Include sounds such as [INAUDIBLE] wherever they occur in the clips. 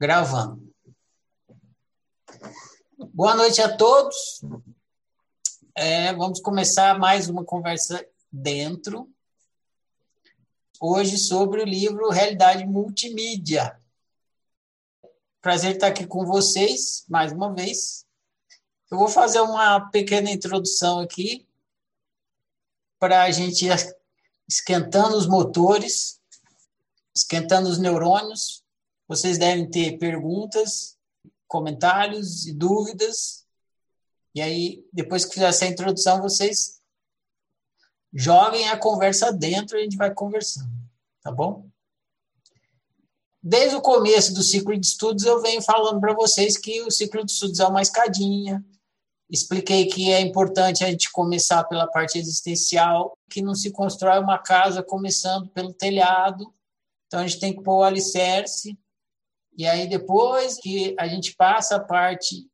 Gravando. Boa noite a todos. É, vamos começar mais uma conversa dentro. Hoje sobre o livro Realidade Multimídia. Prazer estar aqui com vocês mais uma vez. Eu vou fazer uma pequena introdução aqui para a gente ir esquentando os motores, esquentando os neurônios, vocês devem ter perguntas, comentários e dúvidas. E aí, depois que fizer essa introdução, vocês joguem a conversa dentro e a gente vai conversando, tá bom? Desde o começo do ciclo de estudos, eu venho falando para vocês que o ciclo de estudos é uma escadinha. Expliquei que é importante a gente começar pela parte existencial, que não se constrói uma casa começando pelo telhado. Então, a gente tem que pôr o alicerce e aí, depois que a gente passa a parte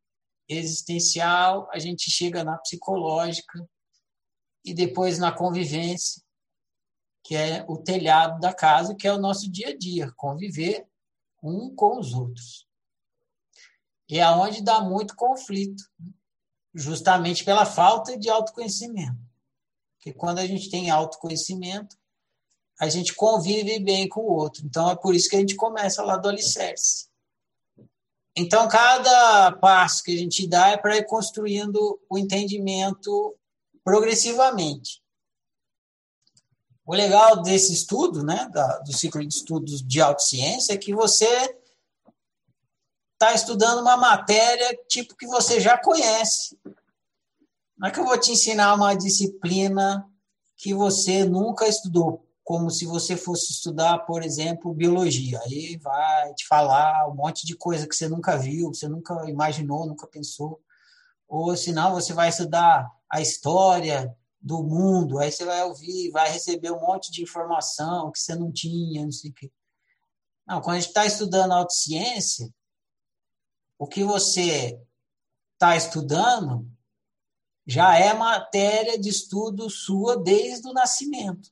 existencial, a gente chega na psicológica e depois na convivência, que é o telhado da casa, que é o nosso dia a dia, conviver um com os outros. E é onde dá muito conflito, justamente pela falta de autoconhecimento. Porque quando a gente tem autoconhecimento, a gente convive bem com o outro. Então, é por isso que a gente começa lá do alicerce. Então, cada passo que a gente dá é para ir construindo o entendimento progressivamente. O legal desse estudo, né, do ciclo de estudos de autociência, é que você está estudando uma matéria tipo que você já conhece. Não é que eu vou te ensinar uma disciplina que você nunca estudou como se você fosse estudar, por exemplo, biologia. Aí vai te falar um monte de coisa que você nunca viu, que você nunca imaginou, nunca pensou. Ou senão você vai estudar a história do mundo, aí você vai ouvir, vai receber um monte de informação que você não tinha, não sei o quê. Não, quando a gente está estudando autociência, o que você está estudando já é matéria de estudo sua desde o nascimento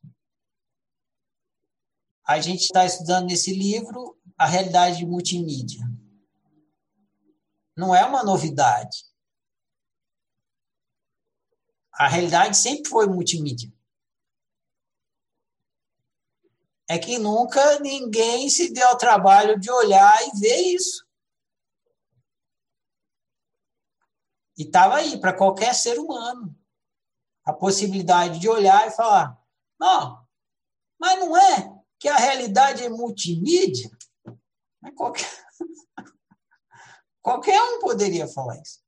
a gente está estudando nesse livro a realidade multimídia. Não é uma novidade. A realidade sempre foi multimídia. É que nunca ninguém se deu ao trabalho de olhar e ver isso. E estava aí para qualquer ser humano a possibilidade de olhar e falar: não, mas não é que a realidade é multimídia, qualquer, [LAUGHS] qualquer um poderia falar isso.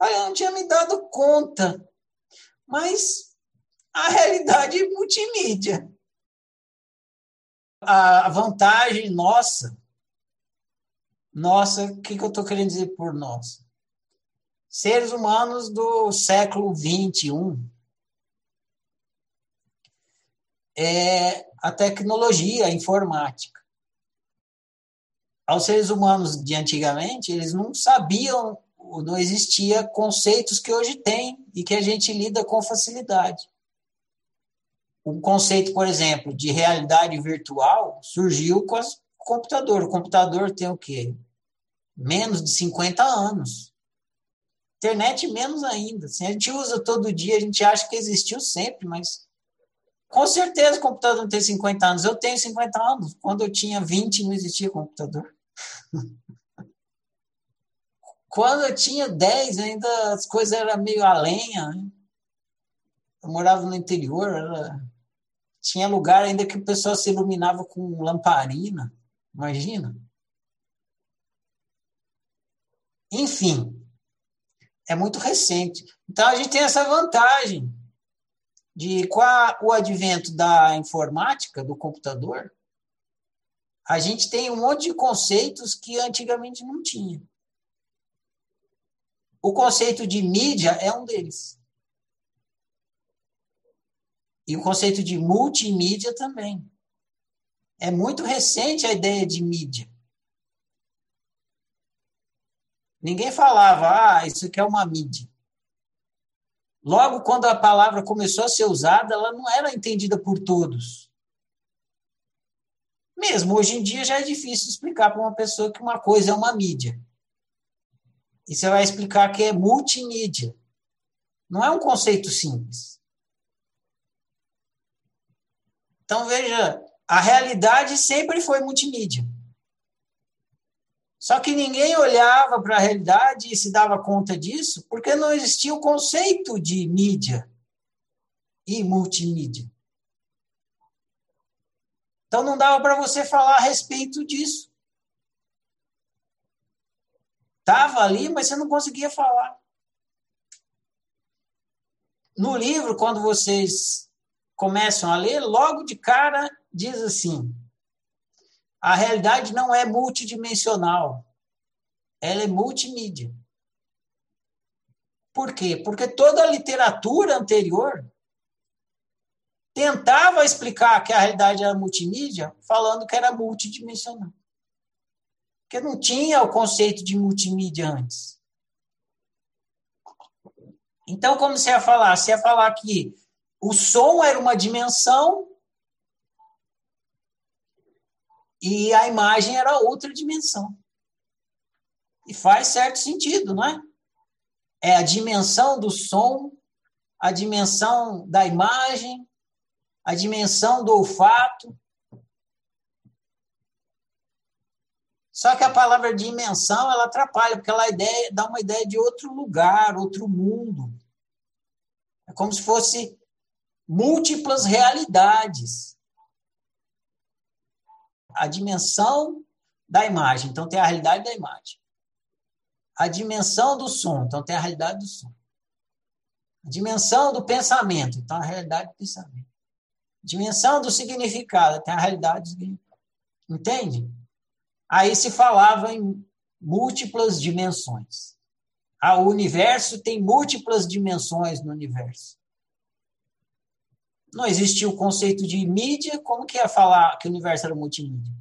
Aí eu não tinha me dado conta, mas a realidade é multimídia. A vantagem nossa, nossa, o que, que eu estou querendo dizer por nós? Seres humanos do século 21, é a tecnologia, a informática. Aos seres humanos de antigamente, eles não sabiam, não existia conceitos que hoje tem e que a gente lida com facilidade. O conceito, por exemplo, de realidade virtual surgiu com o computador. O computador tem o quê? Menos de 50 anos. Internet menos ainda. Assim, a gente usa todo dia, a gente acha que existiu sempre, mas com certeza o computador não tem 50 anos. Eu tenho 50 anos. Quando eu tinha 20, não existia computador. [LAUGHS] Quando eu tinha 10, ainda as coisas eram meio a lenha. Né? Eu morava no interior, era... tinha lugar ainda que o pessoal se iluminava com lamparina. Imagina. Enfim, é muito recente. Então a gente tem essa vantagem de com o advento da informática, do computador, a gente tem um monte de conceitos que antigamente não tinha. O conceito de mídia é um deles. E o conceito de multimídia também. É muito recente a ideia de mídia. Ninguém falava, ah, isso aqui é uma mídia. Logo, quando a palavra começou a ser usada, ela não era entendida por todos. Mesmo hoje em dia já é difícil explicar para uma pessoa que uma coisa é uma mídia. E você vai explicar que é multimídia. Não é um conceito simples. Então, veja, a realidade sempre foi multimídia. Só que ninguém olhava para a realidade e se dava conta disso, porque não existia o conceito de mídia e multimídia. Então não dava para você falar a respeito disso. Estava ali, mas você não conseguia falar. No livro, quando vocês começam a ler, logo de cara diz assim: a realidade não é multidimensional, ela é multimídia. Por quê? Porque toda a literatura anterior tentava explicar que a realidade era multimídia, falando que era multidimensional. Porque não tinha o conceito de multimídia antes. Então, como você ia falar? Você ia falar que o som era uma dimensão e a imagem era outra dimensão. E faz certo sentido, não é? É a dimensão do som, a dimensão da imagem, a dimensão do olfato. Só que a palavra dimensão ela atrapalha, porque ela ideia, dá uma ideia de outro lugar, outro mundo. É como se fosse múltiplas realidades. A dimensão da imagem, então tem a realidade da imagem. A dimensão do som, então tem a realidade do som. A dimensão do pensamento, então a realidade do pensamento. Dimensão do significado, tem a realidade do significado. Entende? Aí se falava em múltiplas dimensões. Ah, o universo tem múltiplas dimensões no universo. Não existia o conceito de mídia, como que ia falar que o universo era multimídia?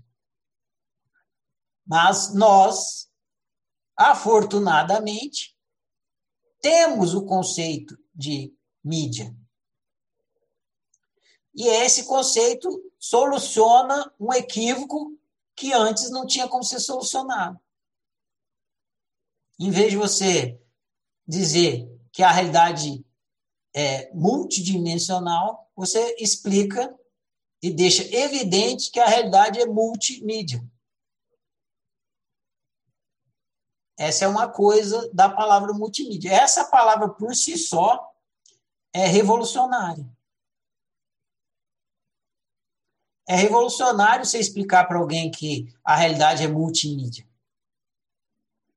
Mas nós, afortunadamente, temos o conceito de mídia. E esse conceito soluciona um equívoco que antes não tinha como ser solucionado. Em vez de você dizer que a realidade é multidimensional, você explica e deixa evidente que a realidade é multimídia. Essa é uma coisa da palavra multimídia. Essa palavra por si só é revolucionária. É revolucionário você explicar para alguém que a realidade é multimídia.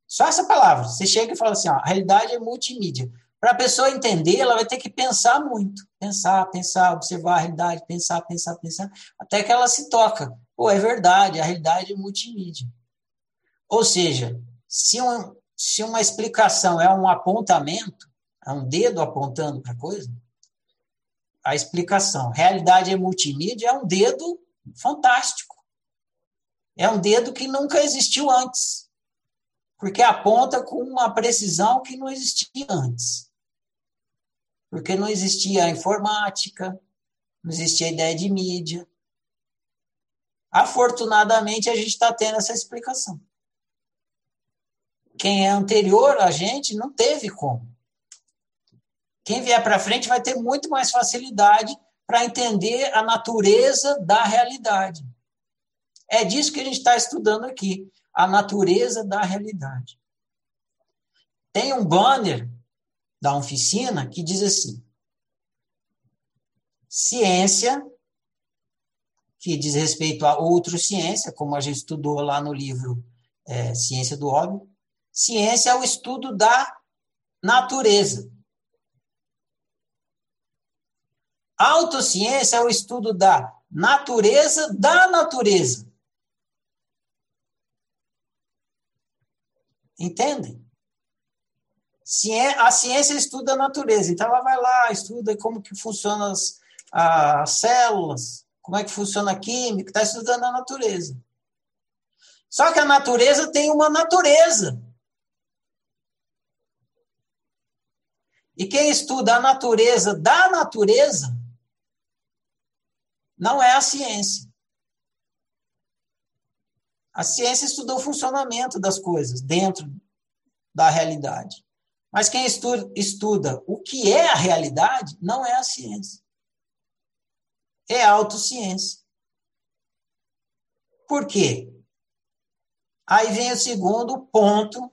Só essa palavra. Você chega e fala assim: ó, a realidade é multimídia. Para a pessoa entender, ela vai ter que pensar muito. Pensar, pensar, observar a realidade, pensar, pensar, pensar, até que ela se toca. Pô, é verdade, a realidade é multimídia. Ou seja, se, um, se uma explicação é um apontamento, é um dedo apontando para coisa, a explicação. Realidade é multimídia é um dedo fantástico. É um dedo que nunca existiu antes. Porque aponta com uma precisão que não existia antes. Porque não existia a informática, não existia a ideia de mídia. Afortunadamente, a gente está tendo essa explicação. Quem é anterior a gente não teve como. Quem vier para frente vai ter muito mais facilidade para entender a natureza da realidade. É disso que a gente está estudando aqui, a natureza da realidade. Tem um banner da oficina que diz assim: ciência, que diz respeito a outra ciência, como a gente estudou lá no livro é, Ciência do Óbvio. Ciência é o estudo da natureza. Autociência é o estudo da natureza da natureza. Entendem? A ciência estuda a natureza, então ela vai lá, estuda como que funcionam as, as células, como é que funciona a química, está estudando a natureza. Só que a natureza tem uma natureza. E quem estuda a natureza da natureza não é a ciência. A ciência estuda o funcionamento das coisas dentro da realidade. Mas quem estuda, estuda o que é a realidade não é a ciência. É a autociência. Por quê? Aí vem o segundo ponto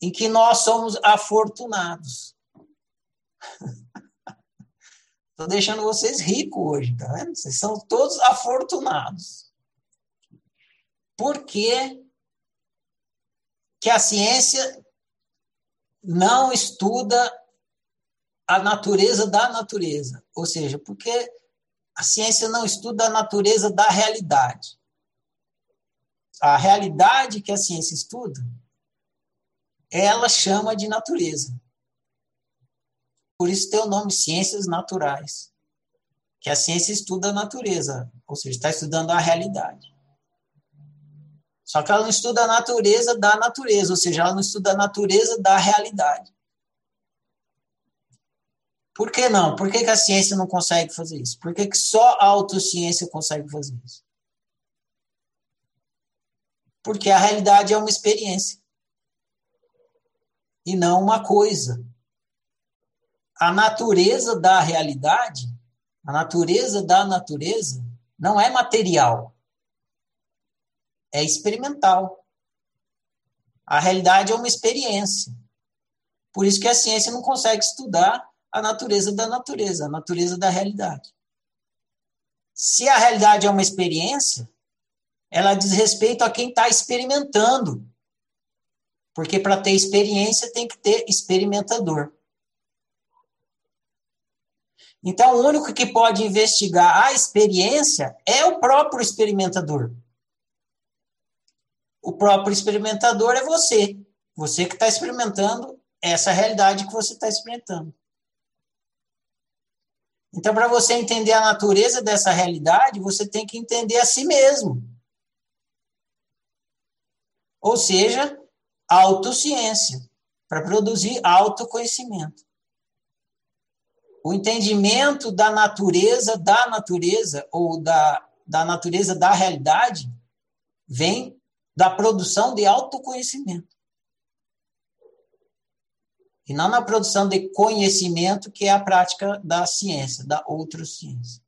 em que nós somos afortunados. [LAUGHS] Estou deixando vocês ricos hoje, tá vendo? Vocês são todos afortunados. Por que, que a ciência não estuda a natureza da natureza? Ou seja, porque a ciência não estuda a natureza da realidade. A realidade que a ciência estuda, ela chama de natureza. Por isso tem o nome ciências naturais, que a ciência estuda a natureza, ou seja, está estudando a realidade. Só que ela não estuda a natureza da natureza, ou seja, ela não estuda a natureza da realidade. Por que não? Por que, que a ciência não consegue fazer isso? Por que, que só a autociência consegue fazer isso? Porque a realidade é uma experiência e não uma coisa. A natureza da realidade, a natureza da natureza, não é material é experimental. A realidade é uma experiência. Por isso que a ciência não consegue estudar a natureza da natureza, a natureza da realidade. Se a realidade é uma experiência, ela diz respeito a quem está experimentando. Porque para ter experiência tem que ter experimentador. Então, o único que pode investigar a experiência é o próprio experimentador o próprio experimentador é você. Você que está experimentando essa realidade que você está experimentando. Então, para você entender a natureza dessa realidade, você tem que entender a si mesmo. Ou seja, autociência, para produzir autoconhecimento. O entendimento da natureza da natureza, ou da, da natureza da realidade, vem da produção de autoconhecimento. E não na produção de conhecimento, que é a prática da ciência, da outra ciência.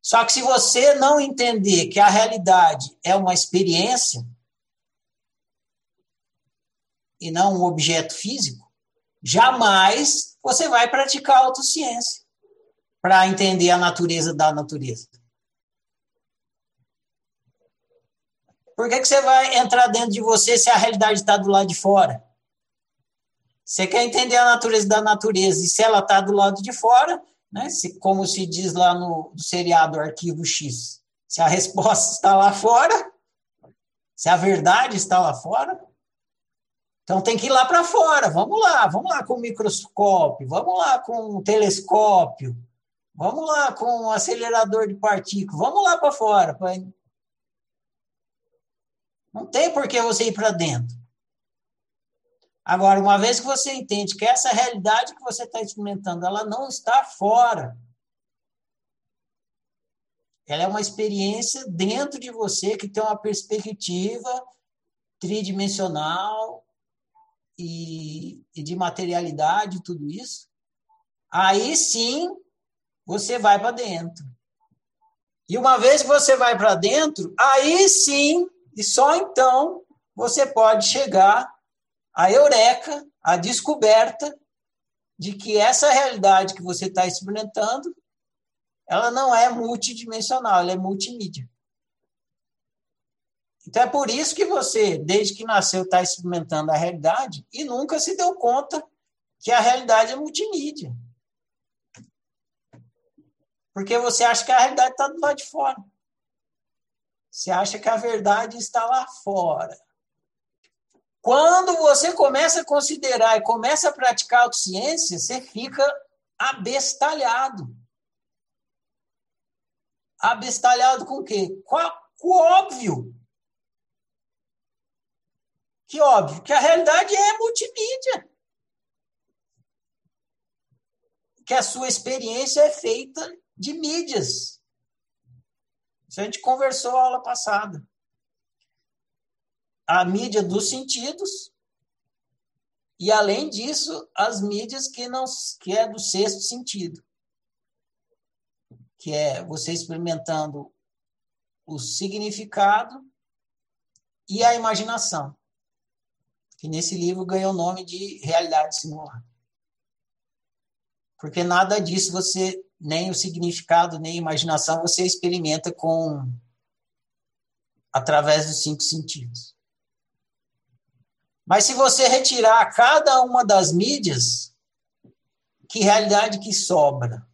Só que se você não entender que a realidade é uma experiência e não um objeto físico, jamais você vai praticar autociência para entender a natureza da natureza. Por que, que você vai entrar dentro de você se a realidade está do lado de fora? Você quer entender a natureza da natureza e se ela está do lado de fora, né? se, como se diz lá no, seriado Arquivo X, se a [LAUGHS] resposta está lá fora, se a verdade está lá fora, então tem que ir lá para fora. Vamos lá, vamos lá com o microscópio, vamos lá com o telescópio, vamos lá com o acelerador de partículas, vamos lá para fora para não tem por que você ir para dentro. Agora, uma vez que você entende que essa realidade que você está experimentando, ela não está fora. Ela é uma experiência dentro de você que tem uma perspectiva tridimensional e, e de materialidade, tudo isso. Aí sim você vai para dentro. E uma vez que você vai para dentro, aí sim e só então você pode chegar à eureka, à descoberta de que essa realidade que você está experimentando, ela não é multidimensional, ela é multimídia. Então é por isso que você, desde que nasceu, está experimentando a realidade e nunca se deu conta que a realidade é multimídia. Porque você acha que a realidade está do lado de fora. Você acha que a verdade está lá fora. Quando você começa a considerar e começa a praticar autociência, você fica abestalhado. Abestalhado com o quê? Com, com o óbvio. Que óbvio, que a realidade é multimídia. Que a sua experiência é feita de mídias. Isso a gente conversou a aula passada. a mídia dos sentidos e além disso as mídias que não que é do sexto sentido, que é você experimentando o significado e a imaginação, que nesse livro ganhou o nome de realidade simulada. Porque nada disso você nem o significado nem a imaginação você experimenta com através dos cinco sentidos. Mas se você retirar cada uma das mídias, que realidade que sobra?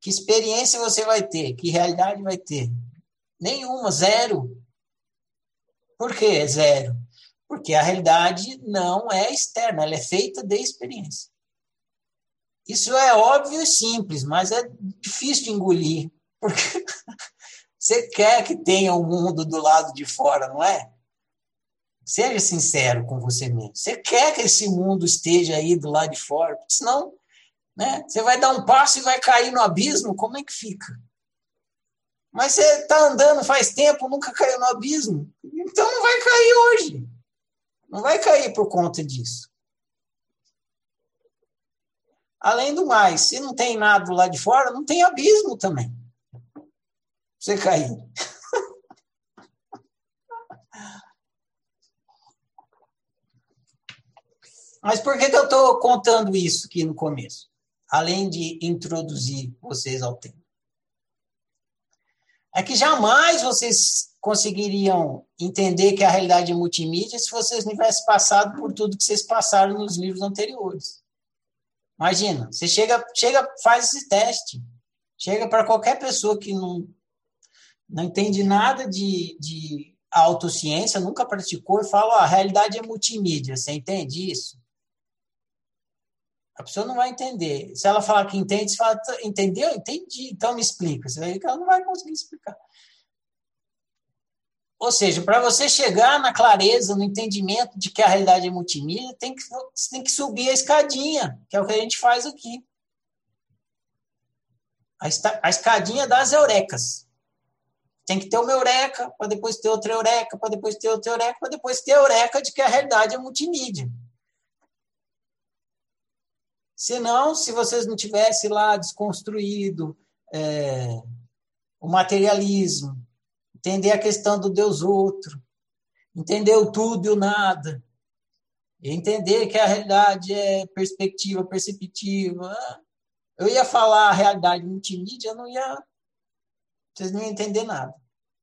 Que experiência você vai ter? Que realidade vai ter? Nenhuma, zero. Por que zero? Porque a realidade não é externa, ela é feita de experiência. Isso é óbvio e simples, mas é difícil de engolir, porque [LAUGHS] você quer que tenha o um mundo do lado de fora, não é? Seja sincero com você mesmo. Você quer que esse mundo esteja aí do lado de fora, porque senão né, você vai dar um passo e vai cair no abismo, como é que fica? Mas você está andando faz tempo, nunca caiu no abismo, então não vai cair hoje. Não vai cair por conta disso. Além do mais, se não tem nada lá de fora, não tem abismo também. Você cair. [LAUGHS] Mas por que, que eu estou contando isso aqui no começo? Além de introduzir vocês ao tema. É que jamais vocês conseguiriam entender que a realidade é multimídia se vocês não tivessem passado por tudo que vocês passaram nos livros anteriores. Imagina, você chega, chega, faz esse teste. Chega para qualquer pessoa que não, não entende nada de, de autociência, nunca praticou, e fala: a realidade é multimídia. Você entende isso? A pessoa não vai entender. Se ela falar que entende, você fala: entendeu? Entendi. Então me explica. Você vai ver que ela não vai conseguir explicar. Ou seja, para você chegar na clareza, no entendimento de que a realidade é multimídia, tem que, você tem que subir a escadinha, que é o que a gente faz aqui. A, a escadinha das eurecas. Tem que ter uma eureka, para depois ter outra eureka, para depois ter outra eureka, para depois ter a eureka de que a realidade é multimídia. Senão, se vocês não tivessem lá desconstruído é, o materialismo, entender a questão do Deus outro, entender o tudo e o nada, entender que a realidade é perspectiva perceptiva. Eu ia falar a realidade multimídia, não ia. Vocês não iam entender nada.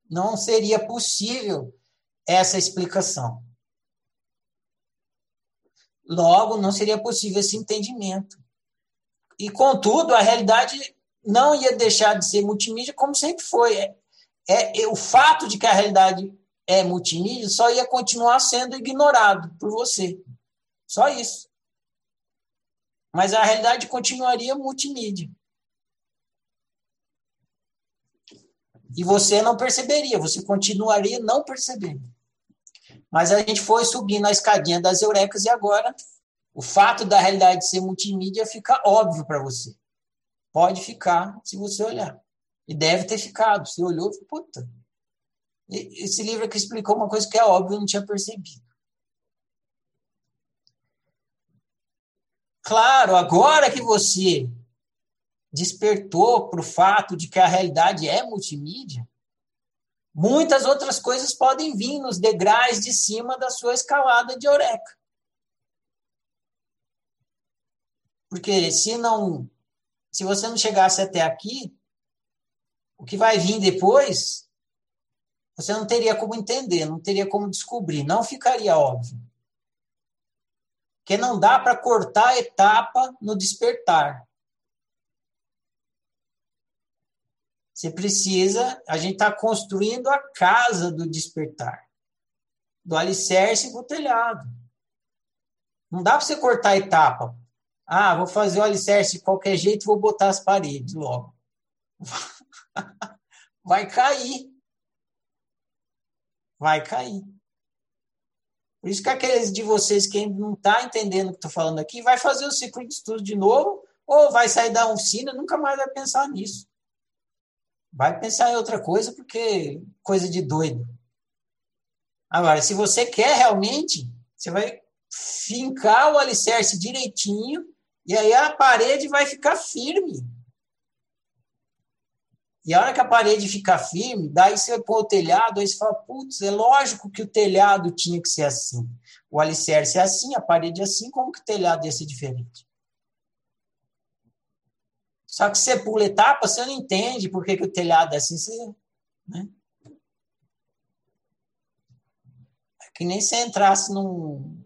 Não seria possível essa explicação. Logo, não seria possível esse entendimento. E, contudo, a realidade não ia deixar de ser multimídia como sempre foi é, é, o fato de que a realidade é multimídia só ia continuar sendo ignorado por você. Só isso. Mas a realidade continuaria multimídia. E você não perceberia, você continuaria não percebendo. Mas a gente foi subindo a escadinha das eurecas e agora o fato da realidade ser multimídia fica óbvio para você. Pode ficar se você olhar. E deve ter ficado. Você olhou e falou, puta. Esse livro aqui explicou uma coisa que é óbvio, eu não tinha percebido. Claro, agora que você despertou para o fato de que a realidade é multimídia, muitas outras coisas podem vir nos degraus de cima da sua escalada de Eureka. Porque se não, se você não chegasse até aqui, o que vai vir depois, você não teria como entender, não teria como descobrir, não ficaria óbvio. Porque não dá para cortar a etapa no despertar. Você precisa, a gente está construindo a casa do despertar, do alicerce para o telhado. Não dá para você cortar a etapa. Ah, vou fazer o alicerce de qualquer jeito, vou botar as paredes logo. Vai cair. Vai cair. Por isso que aqueles de vocês que não está entendendo o que estou falando aqui, vai fazer o ciclo de estudo de novo, ou vai sair da oficina, nunca mais vai pensar nisso. Vai pensar em outra coisa, porque coisa de doido. Agora, se você quer realmente, você vai fincar o alicerce direitinho e aí a parede vai ficar firme. E a hora que a parede ficar firme, daí você põe o telhado, aí você fala, putz, é lógico que o telhado tinha que ser assim. O alicerce é assim, a parede é assim, como que o telhado ia ser diferente? Só que você pula etapa, você não entende por que, que o telhado é assim. Você, né? É que nem se entrasse num.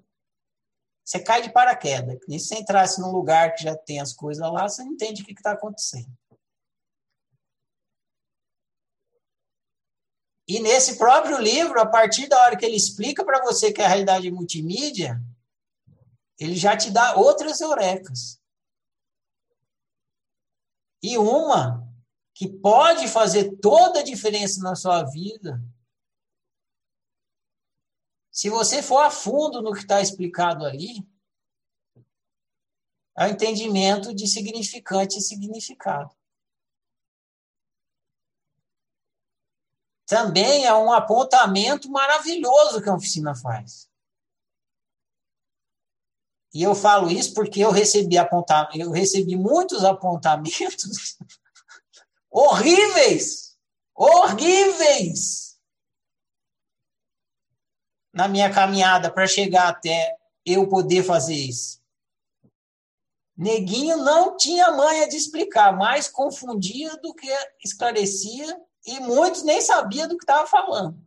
Você cai de paraquedas. Que nem se entrasse num lugar que já tem as coisas lá, você não entende o que está acontecendo. E nesse próprio livro, a partir da hora que ele explica para você que é a realidade multimídia, ele já te dá outras eurecas. E uma que pode fazer toda a diferença na sua vida, se você for a fundo no que está explicado ali, é o entendimento de significante e significado. Também é um apontamento maravilhoso que a oficina faz. E eu falo isso porque eu recebi apontar, eu recebi muitos apontamentos [LAUGHS] horríveis, horríveis na minha caminhada para chegar até eu poder fazer isso. Neguinho não tinha manha de explicar, mais confundia do que esclarecia e muitos nem sabiam do que estava falando.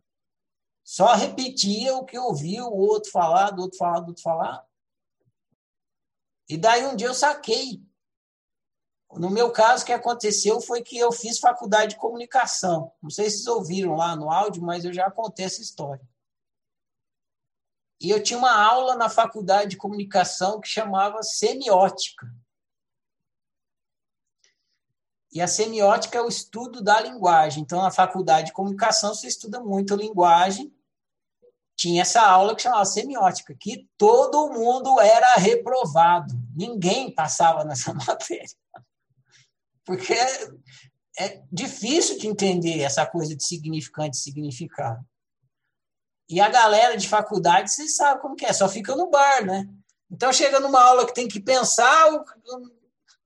Só repetia o que ouviu o outro falar, do outro falar, do outro falar. E daí um dia eu saquei. No meu caso, o que aconteceu foi que eu fiz faculdade de comunicação. Não sei se vocês ouviram lá no áudio, mas eu já contei essa história. E eu tinha uma aula na faculdade de comunicação que chamava semiótica. E a semiótica é o estudo da linguagem. Então, na faculdade de comunicação, você estuda muito linguagem. Tinha essa aula que chamava semiótica, que todo mundo era reprovado. Ninguém passava nessa [LAUGHS] matéria. Porque é, difícil de entender essa coisa de significante e significado. E a galera de faculdade, vocês sabem como que é, só fica no bar, né? Então, chega numa aula que tem que pensar,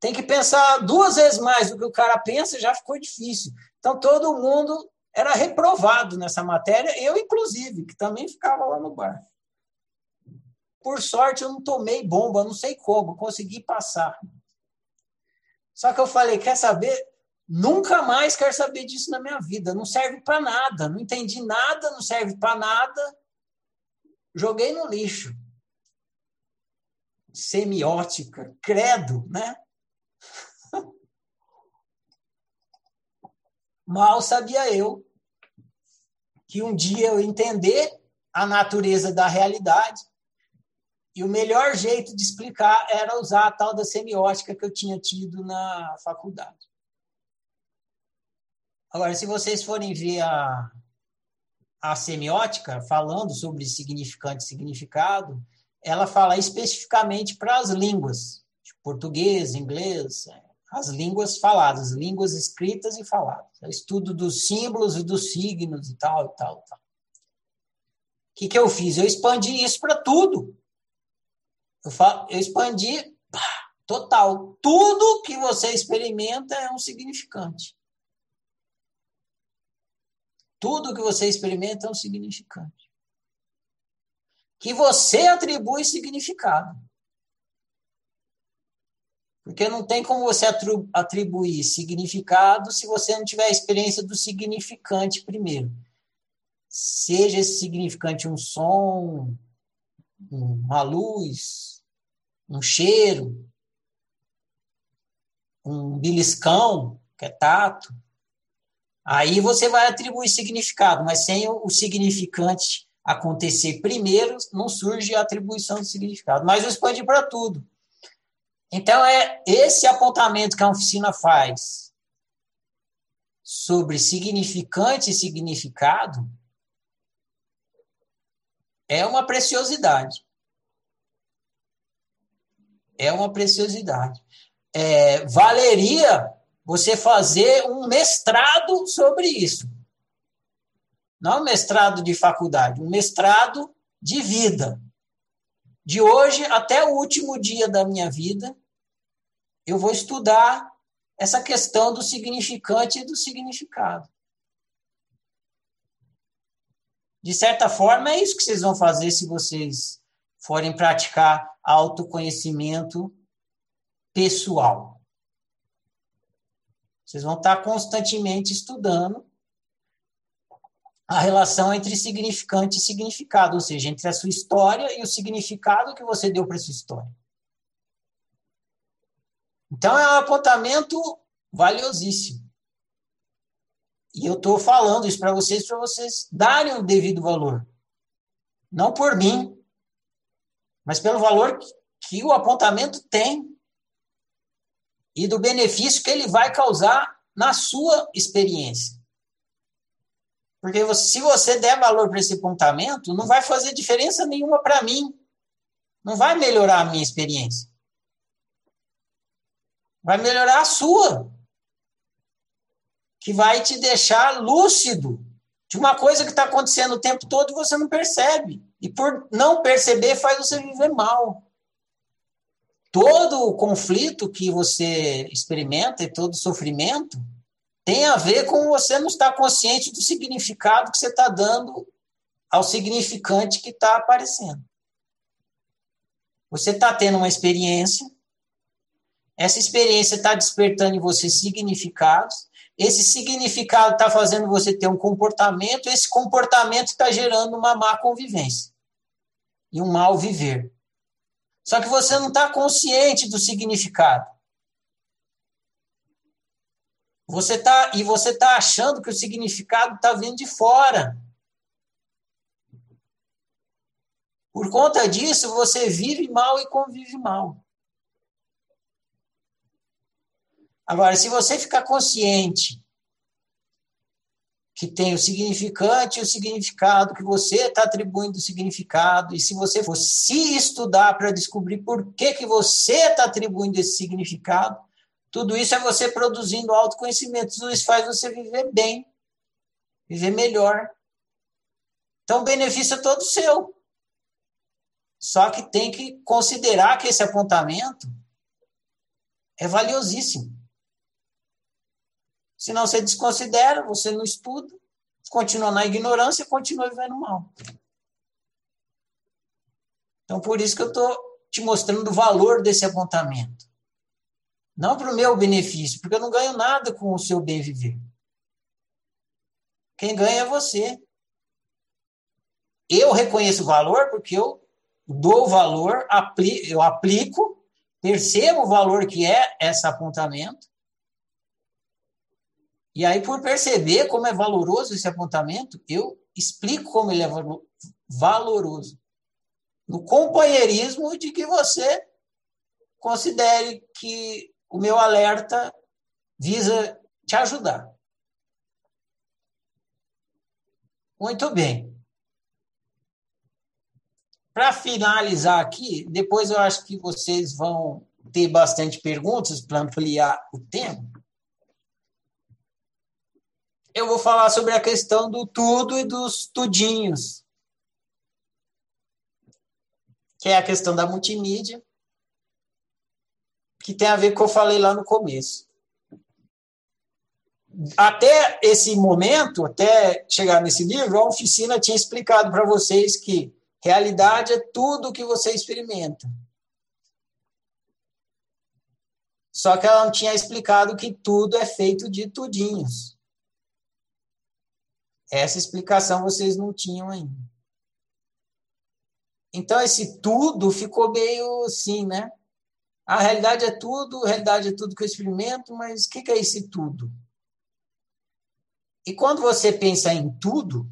tem que pensar duas vezes mais do que o cara pensa, já ficou difícil. Então, todo mundo era reprovado nessa matéria, eu, inclusive, que também ficava lá no bar. Por sorte, eu não tomei bomba, não sei como, consegui passar. Só que eu falei: quer saber? Nunca mais quero saber disso na minha vida. Não serve para nada. Não entendi nada, não serve para nada. Joguei no lixo. Semiótica, credo, né? Mal sabia eu que um dia eu entender a natureza da realidade e o melhor jeito de explicar era usar a tal da semiótica que eu tinha tido na faculdade. Agora, se vocês forem ver a, a semiótica falando sobre significante e significado, ela fala especificamente para as línguas, tipo português, inglês, as línguas faladas, línguas escritas e faladas. É o estudo dos símbolos e dos signos e tal, e tal, tal. O que, que eu fiz? Eu expandi isso para tudo. Eu, falo, eu expandi pá, total. Tudo que você experimenta é um significante. Tudo que você experimenta é um significante. Que você atribui significado. Porque não tem como você atribuir significado se você não tiver a experiência do significante primeiro. Seja esse significante um som, uma luz, um cheiro, um beliscão, que é tato. Aí você vai atribuir significado, mas sem o significante acontecer primeiro, não surge a atribuição do significado. Mas eu expandi para tudo. Então, é esse apontamento que a oficina faz sobre significante e significado é uma preciosidade. É uma preciosidade. É, valeria você fazer um mestrado sobre isso. Não mestrado de faculdade, um mestrado de vida. De hoje até o último dia da minha vida, eu vou estudar essa questão do significante e do significado. De certa forma, é isso que vocês vão fazer se vocês forem praticar autoconhecimento pessoal. Vocês vão estar constantemente estudando a relação entre significante e significado, ou seja, entre a sua história e o significado que você deu para sua história. Então, é um apontamento valiosíssimo. E eu estou falando isso para vocês, para vocês darem o devido valor. Não por mim, mas pelo valor que o apontamento tem e do benefício que ele vai causar na sua experiência. Porque você, se você der valor para esse apontamento, não vai fazer diferença nenhuma para mim. Não vai melhorar a minha experiência. Vai melhorar a sua que vai te deixar lúcido de uma coisa que está acontecendo o tempo todo e você não percebe. E por não perceber, faz você viver mal. Todo o conflito que você experimenta e todo o sofrimento tem a ver com você não estar consciente do significado que você está dando ao significante que está aparecendo. Você está tendo uma experiência, essa experiência está despertando em você significados, esse significado está fazendo você ter um comportamento, esse comportamento está gerando uma má convivência e um mal viver. Só que você não está consciente do significado. Você tá e você está achando que o significado está vindo de fora. Por conta disso, você vive mal e convive mal. Agora, se você ficar consciente que tem o significante e o significado, que você está atribuindo o significado, e se você for se estudar para descobrir por que, que você está atribuindo esse significado, tudo isso é você produzindo autoconhecimento, tudo isso faz você viver bem, viver melhor. Então, o benefício é todo seu. Só que tem que considerar que esse apontamento é valiosíssimo. Senão você desconsidera, você não estuda, continua na ignorância e continua vivendo mal. Então, por isso que eu estou te mostrando o valor desse apontamento. Não para o meu benefício, porque eu não ganho nada com o seu bem viver. Quem ganha é você. Eu reconheço o valor porque eu dou valor, eu aplico, percebo o valor que é esse apontamento e aí, por perceber como é valoroso esse apontamento, eu explico como ele é valoroso. No companheirismo de que você considere que o meu alerta visa te ajudar. Muito bem. Para finalizar aqui, depois eu acho que vocês vão ter bastante perguntas para ampliar o tempo eu vou falar sobre a questão do tudo e dos tudinhos, que é a questão da multimídia, que tem a ver com o que eu falei lá no começo. Até esse momento, até chegar nesse livro, a oficina tinha explicado para vocês que realidade é tudo o que você experimenta. Só que ela não tinha explicado que tudo é feito de tudinhos. Essa explicação vocês não tinham ainda. Então, esse tudo ficou meio assim, né? A realidade é tudo, a realidade é tudo que eu experimento, mas o que é esse tudo? E quando você pensa em tudo,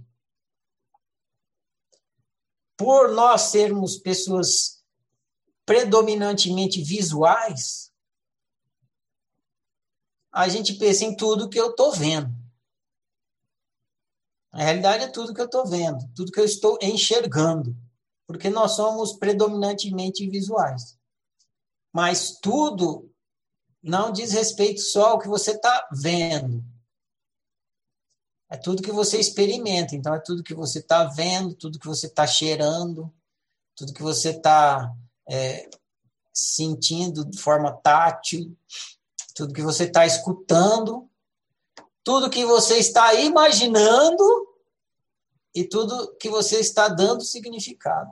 por nós sermos pessoas predominantemente visuais, a gente pensa em tudo que eu estou vendo. A realidade é tudo que eu estou vendo, tudo que eu estou enxergando, porque nós somos predominantemente visuais. Mas tudo não diz respeito só ao que você está vendo. É tudo que você experimenta. Então, é tudo que você está vendo, tudo que você está cheirando, tudo que você está é, sentindo de forma tátil, tudo que você está escutando, tudo que você está imaginando e tudo que você está dando significado.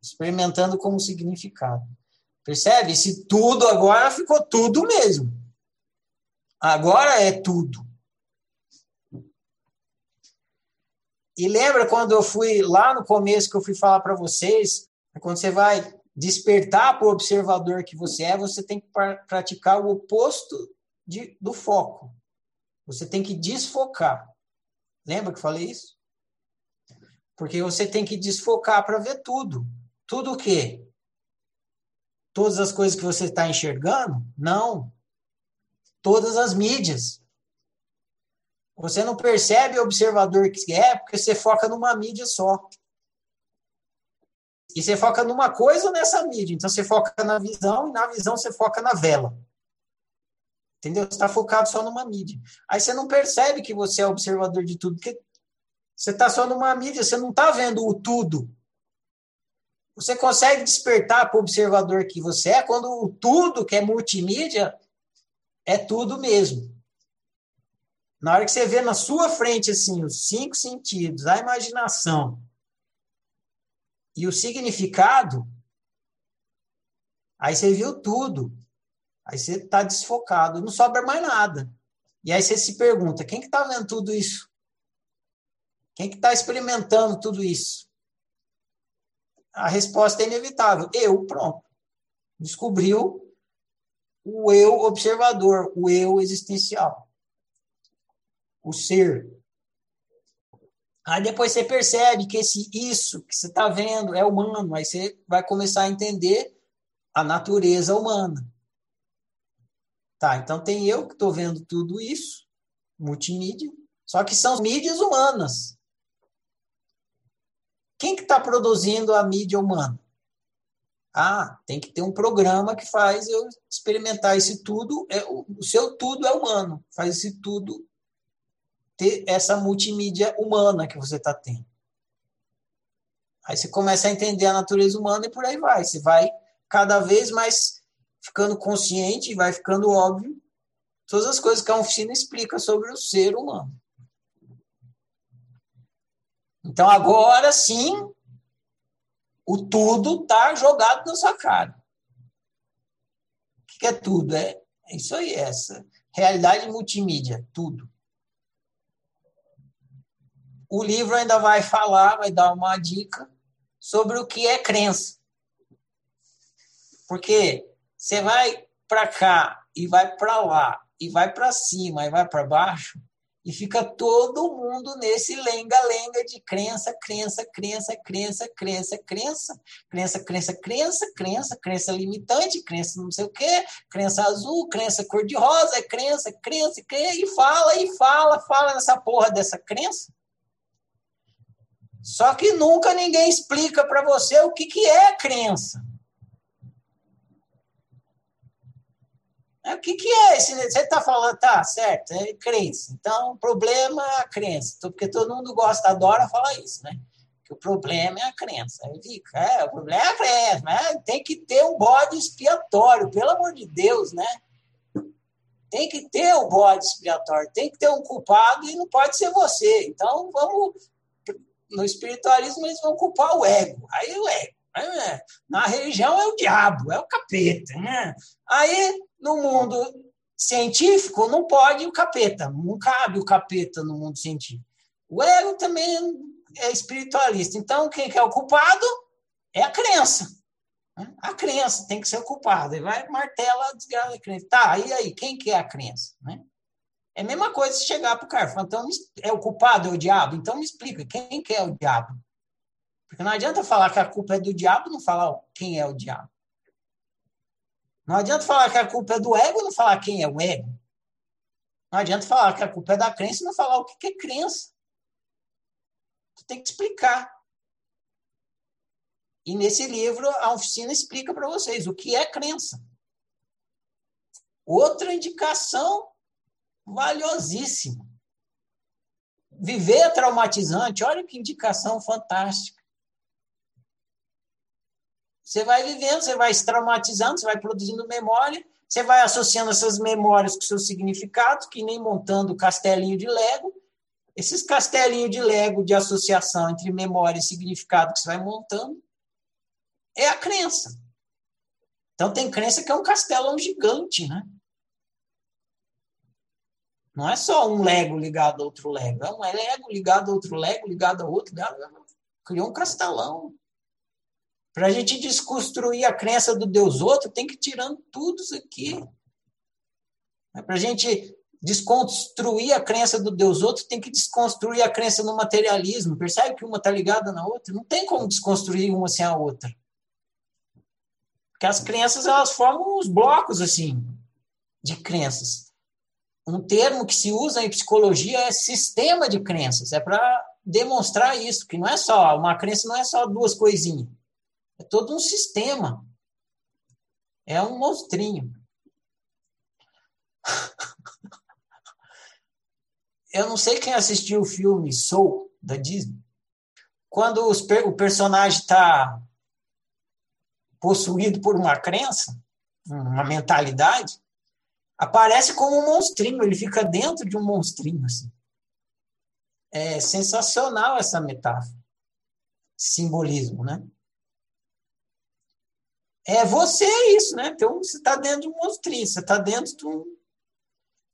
Experimentando como significado. Percebe? Se tudo agora ficou tudo mesmo. Agora é tudo. E lembra quando eu fui lá no começo que eu fui falar para vocês, quando você vai despertar para o observador que você é, você tem que praticar o oposto de, do foco. Você tem que desfocar. Lembra que eu falei isso? Porque você tem que desfocar para ver tudo. Tudo o quê? Todas as coisas que você está enxergando? Não. Todas as mídias. Você não percebe o observador que é porque você foca numa mídia só. E você foca numa coisa nessa mídia. Então você foca na visão e na visão você foca na vela. Entendeu? Você está focado só numa mídia. Aí você não percebe que você é observador de tudo, porque você está só numa mídia, você não está vendo o tudo. Você consegue despertar para o observador que você é quando o tudo, que é multimídia, é tudo mesmo. Na hora que você vê na sua frente assim os cinco sentidos, a imaginação, e o significado, aí você viu tudo. Aí você está desfocado, não sobra mais nada. E aí você se pergunta, quem que está vendo tudo isso? Quem que está experimentando tudo isso? A resposta é inevitável. Eu, pronto. Descobriu o eu observador, o eu existencial. O ser. Aí depois você percebe que esse isso que você está vendo é humano, aí você vai começar a entender a natureza humana. Tá, então tem eu que estou vendo tudo isso, multimídia, só que são mídias humanas. Quem que está produzindo a mídia humana? Ah, tem que ter um programa que faz eu experimentar esse tudo. É, o seu tudo é humano, faz esse tudo ter essa multimídia humana que você está tendo. Aí você começa a entender a natureza humana e por aí vai. Você vai cada vez mais ficando consciente, vai ficando óbvio todas as coisas que a oficina explica sobre o ser humano. Então agora sim, o tudo está jogado na sua cara. O que é tudo? É, é isso aí, essa realidade multimídia, tudo o livro ainda vai falar, vai dar uma dica sobre o que é crença. Porque você vai para cá e vai para lá, e vai para cima e vai para baixo, e fica todo mundo nesse lenga-lenga de crença, crença, crença, crença, crença, crença, crença, crença, crença, crença, crença limitante, crença não sei o quê, crença azul, crença cor-de-rosa, crença, crença, crença, e fala, e fala, fala nessa porra dessa crença. Só que nunca ninguém explica para você o que, que é crença. O que, que é esse? Você está falando, tá, certo, é crença. Então, o problema é a crença. Porque todo mundo gosta, adora falar isso, né? Que o problema é a crença. Aí fica, é, o problema é a crença, mas tem que ter um bode expiatório, pelo amor de Deus, né? Tem que ter um bode expiatório, tem que ter um culpado e não pode ser você. Então, vamos no espiritualismo eles vão culpar o ego. Aí o ego. Né? Na religião é o diabo, é o capeta. Né? Aí no mundo científico não pode o capeta, não cabe o capeta no mundo científico. O ego também é espiritualista. Então quem é o culpado é a crença. Né? A crença tem que ser o culpado. Ele vai martela, desgraça a crença. Tá, e aí, quem que é a crença? Né? É a mesma coisa se chegar para o cara e falar, então, é o culpado, é o diabo? Então me explica, quem que é o diabo? Porque não adianta falar que a culpa é do diabo não falar quem é o diabo. Não adianta falar que a culpa é do ego não falar quem é o ego. Não adianta falar que a culpa é da crença e não falar o que é crença. Tu tem que explicar. E nesse livro, a oficina explica para vocês o que é crença. Outra indicação valiosíssimo. viver é traumatizante. Olha que indicação fantástica. Você vai vivendo, você vai se traumatizando, você vai produzindo memória, você vai associando essas memórias com seus significados, que nem montando castelinho de Lego. Esses castelinhos de Lego de associação entre memória e significado que você vai montando é a crença. Então tem crença que é um castelão gigante, né? Não é só um Lego ligado a outro Lego, é um Lego ligado a outro Lego, ligado outro, ligado a... criou um castelão. Para a gente desconstruir a crença do Deus outro, tem que ir tirando tudo isso aqui. Para a gente desconstruir a crença do Deus outro, tem que desconstruir a crença no materialismo. Percebe que uma está ligada na outra? Não tem como desconstruir uma sem a outra. Porque as crenças, elas formam uns blocos, assim, de crenças. Um termo que se usa em psicologia é sistema de crenças. É para demonstrar isso, que não é só, uma crença não é só duas coisinhas. É todo um sistema. É um monstrinho. [LAUGHS] Eu não sei quem assistiu o filme Soul, da Disney. Quando os, o personagem está possuído por uma crença, uma mentalidade, aparece como um monstrinho, ele fica dentro de um monstrinho. Assim. É sensacional essa metáfora, simbolismo, né? É você isso, né? Então você está dentro de um monstrinho, você está dentro de um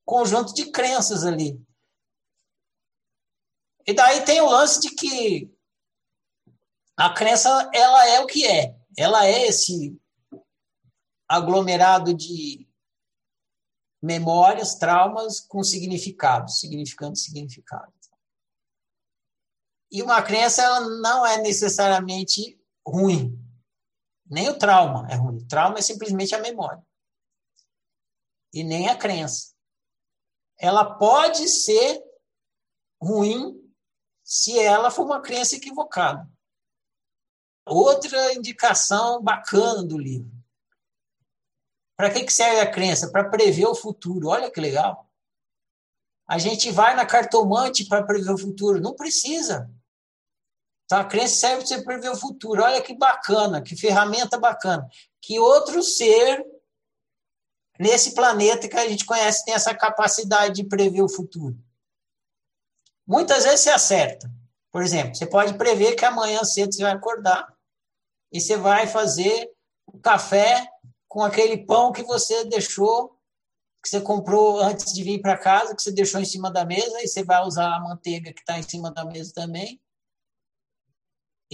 conjunto de crenças ali. E daí tem o lance de que a crença ela é o que é. Ela é esse aglomerado de memórias, traumas com significado, significando significado. E uma crença ela não é necessariamente ruim. Nem o trauma é ruim. O trauma é simplesmente a memória. E nem a crença. Ela pode ser ruim se ela for uma crença equivocada. Outra indicação bacana do livro. Para que, que serve a crença? Para prever o futuro. Olha que legal. A gente vai na cartomante para prever o futuro. Não precisa. Então, a crença serve para você prever o futuro. Olha que bacana, que ferramenta bacana. Que outro ser nesse planeta que a gente conhece tem essa capacidade de prever o futuro. Muitas vezes você acerta. Por exemplo, você pode prever que amanhã cedo você vai acordar e você vai fazer o café com aquele pão que você deixou, que você comprou antes de vir para casa, que você deixou em cima da mesa, e você vai usar a manteiga que está em cima da mesa também.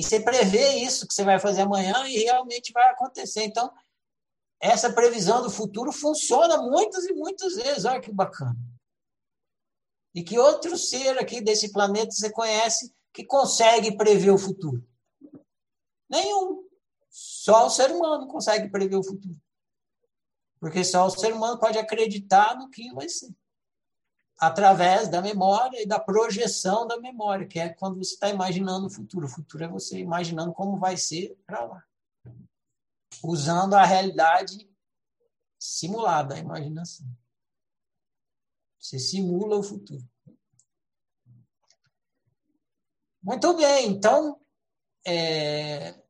E você prevê isso que você vai fazer amanhã e realmente vai acontecer. Então, essa previsão do futuro funciona muitas e muitas vezes. Olha que bacana. E que outro ser aqui desse planeta você conhece que consegue prever o futuro? Nenhum. Só o ser humano consegue prever o futuro. Porque só o ser humano pode acreditar no que vai ser através da memória e da projeção da memória, que é quando você está imaginando o futuro. O futuro é você imaginando como vai ser para lá. Usando a realidade simulada, a imaginação. Você simula o futuro. Muito bem, então é...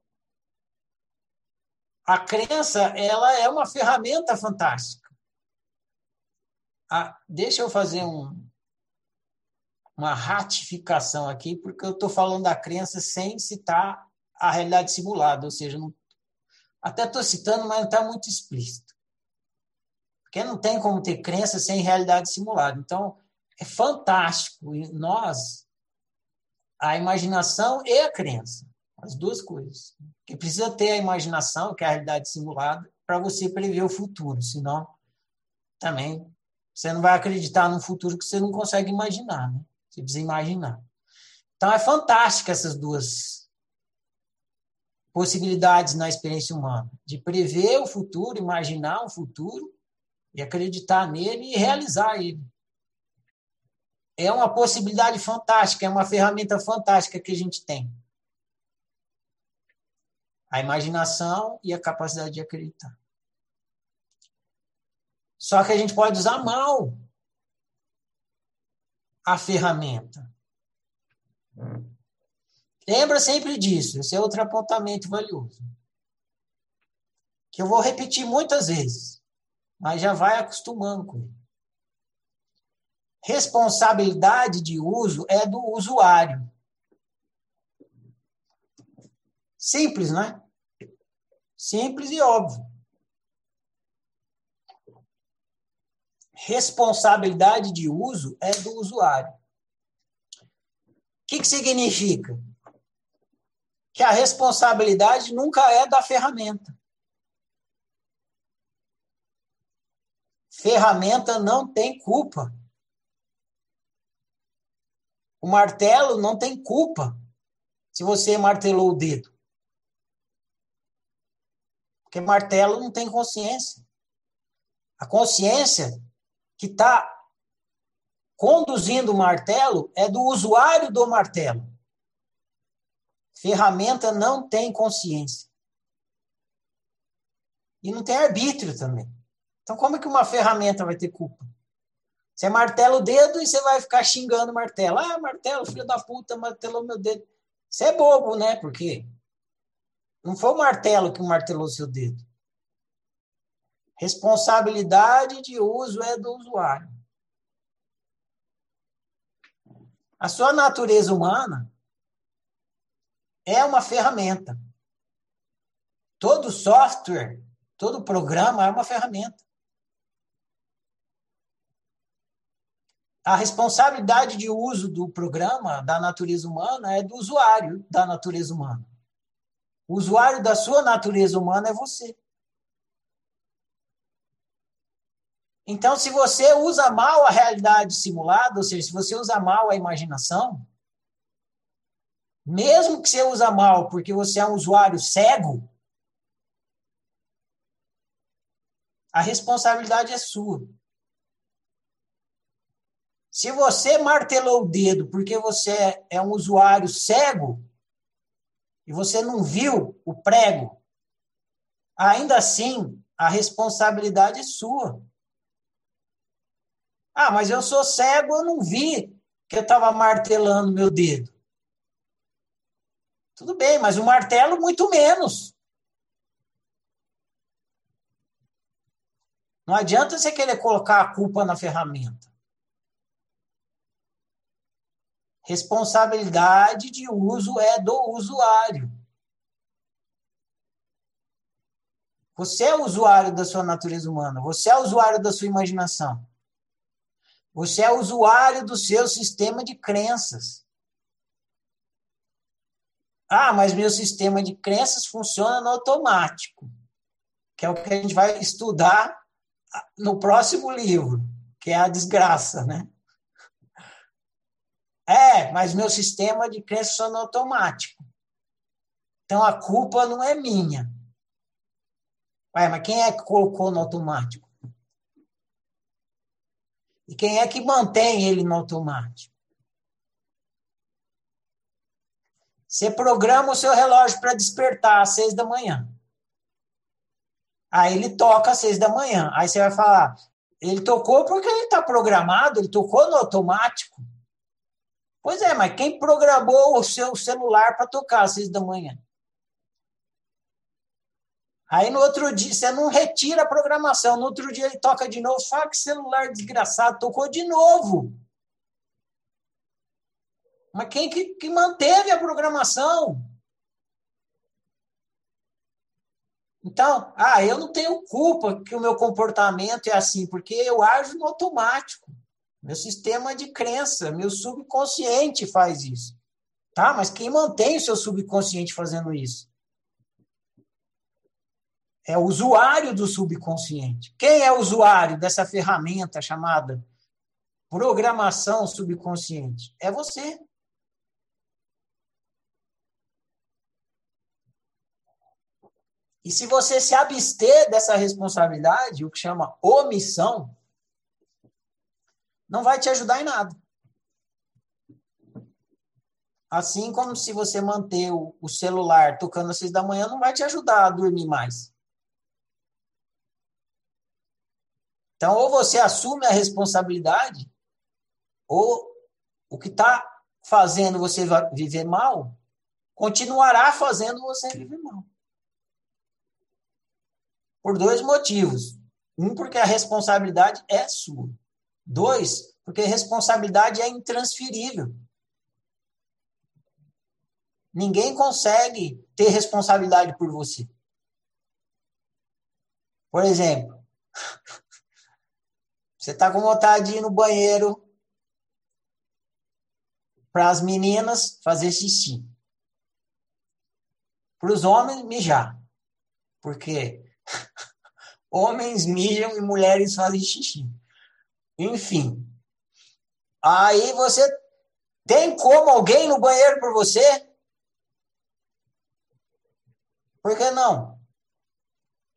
a crença ela é uma ferramenta fantástica ah, deixa eu fazer um, uma ratificação aqui, porque eu estou falando da crença sem citar a realidade simulada, ou seja, não, até estou citando, mas não está muito explícito. Porque não tem como ter crença sem realidade simulada. Então, é fantástico. Nós, a imaginação e a crença, as duas coisas. Porque precisa ter a imaginação, que é a realidade simulada, para você prever o futuro, senão também você não vai acreditar num futuro que você não consegue imaginar, né? Você precisa imaginar. Então é fantástica essas duas possibilidades na experiência humana, de prever o futuro, imaginar o futuro e acreditar nele e realizar ele. É uma possibilidade fantástica, é uma ferramenta fantástica que a gente tem. A imaginação e a capacidade de acreditar. Só que a gente pode usar mal a ferramenta. Lembra sempre disso. Esse é outro apontamento valioso. Que eu vou repetir muitas vezes, mas já vai acostumando com ele. Responsabilidade de uso é do usuário. Simples, né? Simples e óbvio. Responsabilidade de uso é do usuário. O que, que significa? Que a responsabilidade nunca é da ferramenta. Ferramenta não tem culpa. O martelo não tem culpa se você martelou o dedo. Porque martelo não tem consciência. A consciência que está conduzindo o martelo é do usuário do martelo. Ferramenta não tem consciência. E não tem arbítrio também. Então, como é que uma ferramenta vai ter culpa? Você martela o dedo e você vai ficar xingando o martelo. Ah, martelo, filho da puta, martelou meu dedo. Você é bobo, né? Porque não foi o martelo que martelou seu dedo. Responsabilidade de uso é do usuário. A sua natureza humana é uma ferramenta. Todo software, todo programa é uma ferramenta. A responsabilidade de uso do programa da natureza humana é do usuário da natureza humana. O usuário da sua natureza humana é você. Então, se você usa mal a realidade simulada, ou seja, se você usa mal a imaginação, mesmo que você usa mal porque você é um usuário cego, a responsabilidade é sua. Se você martelou o dedo porque você é um usuário cego, e você não viu o prego, ainda assim a responsabilidade é sua. Ah, mas eu sou cego, eu não vi que eu estava martelando meu dedo. Tudo bem, mas o martelo muito menos. Não adianta você querer colocar a culpa na ferramenta. Responsabilidade de uso é do usuário. Você é usuário da sua natureza humana, você é usuário da sua imaginação. Você é usuário do seu sistema de crenças. Ah, mas meu sistema de crenças funciona no automático, que é o que a gente vai estudar no próximo livro, que é a desgraça, né? É, mas meu sistema de crença funciona automático. Então a culpa não é minha. Ué, mas quem é que colocou no automático? E quem é que mantém ele no automático? Você programa o seu relógio para despertar às seis da manhã. Aí ele toca às seis da manhã. Aí você vai falar, ele tocou porque ele está programado, ele tocou no automático. Pois é, mas quem programou o seu celular para tocar às seis da manhã? Aí no outro dia, você não retira a programação. No outro dia ele toca de novo. Fala que celular desgraçado, tocou de novo. Mas quem que, que manteve a programação? Então, ah, eu não tenho culpa que o meu comportamento é assim, porque eu ajo no automático. Meu sistema de crença, meu subconsciente faz isso. Tá? Mas quem mantém o seu subconsciente fazendo isso? É o usuário do subconsciente. Quem é o usuário dessa ferramenta chamada programação subconsciente? É você. E se você se abster dessa responsabilidade, o que chama omissão, não vai te ajudar em nada. Assim como se você manter o, celular tocando às seis da manhã, não vai te ajudar a dormir mais. Então, ou você assume a responsabilidade, ou o que está fazendo você viver mal, continuará fazendo você viver mal. Por dois motivos. Um, porque a responsabilidade é sua. Dois, porque a responsabilidade é intransferível. Ninguém consegue ter responsabilidade por você. Por exemplo, você está com vontade de ir no banheiro para as meninas fazer xixi. Para os homens, mijar. Porque [LAUGHS] homens mijam e mulheres fazem xixi. Enfim. Aí você tem como alguém no banheiro por você? Por que não?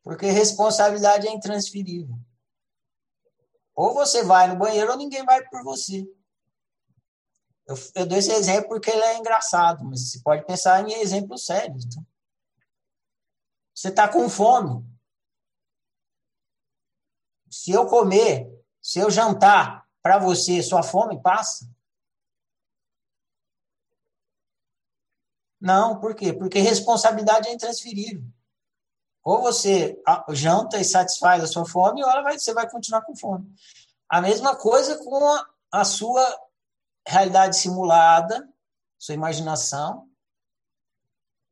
Porque responsabilidade é intransferível. Ou você vai no banheiro ou ninguém vai por você. Eu, eu dou esse exemplo porque ele é engraçado, mas você pode pensar em exemplos sérios. Então. Você está com fome. Se eu comer, se eu jantar para você, sua fome passa? Não, por quê? Porque responsabilidade é intransferível. Ou você janta e satisfaz a sua fome, ou ela vai, você vai continuar com fome. A mesma coisa com a, a sua realidade simulada, sua imaginação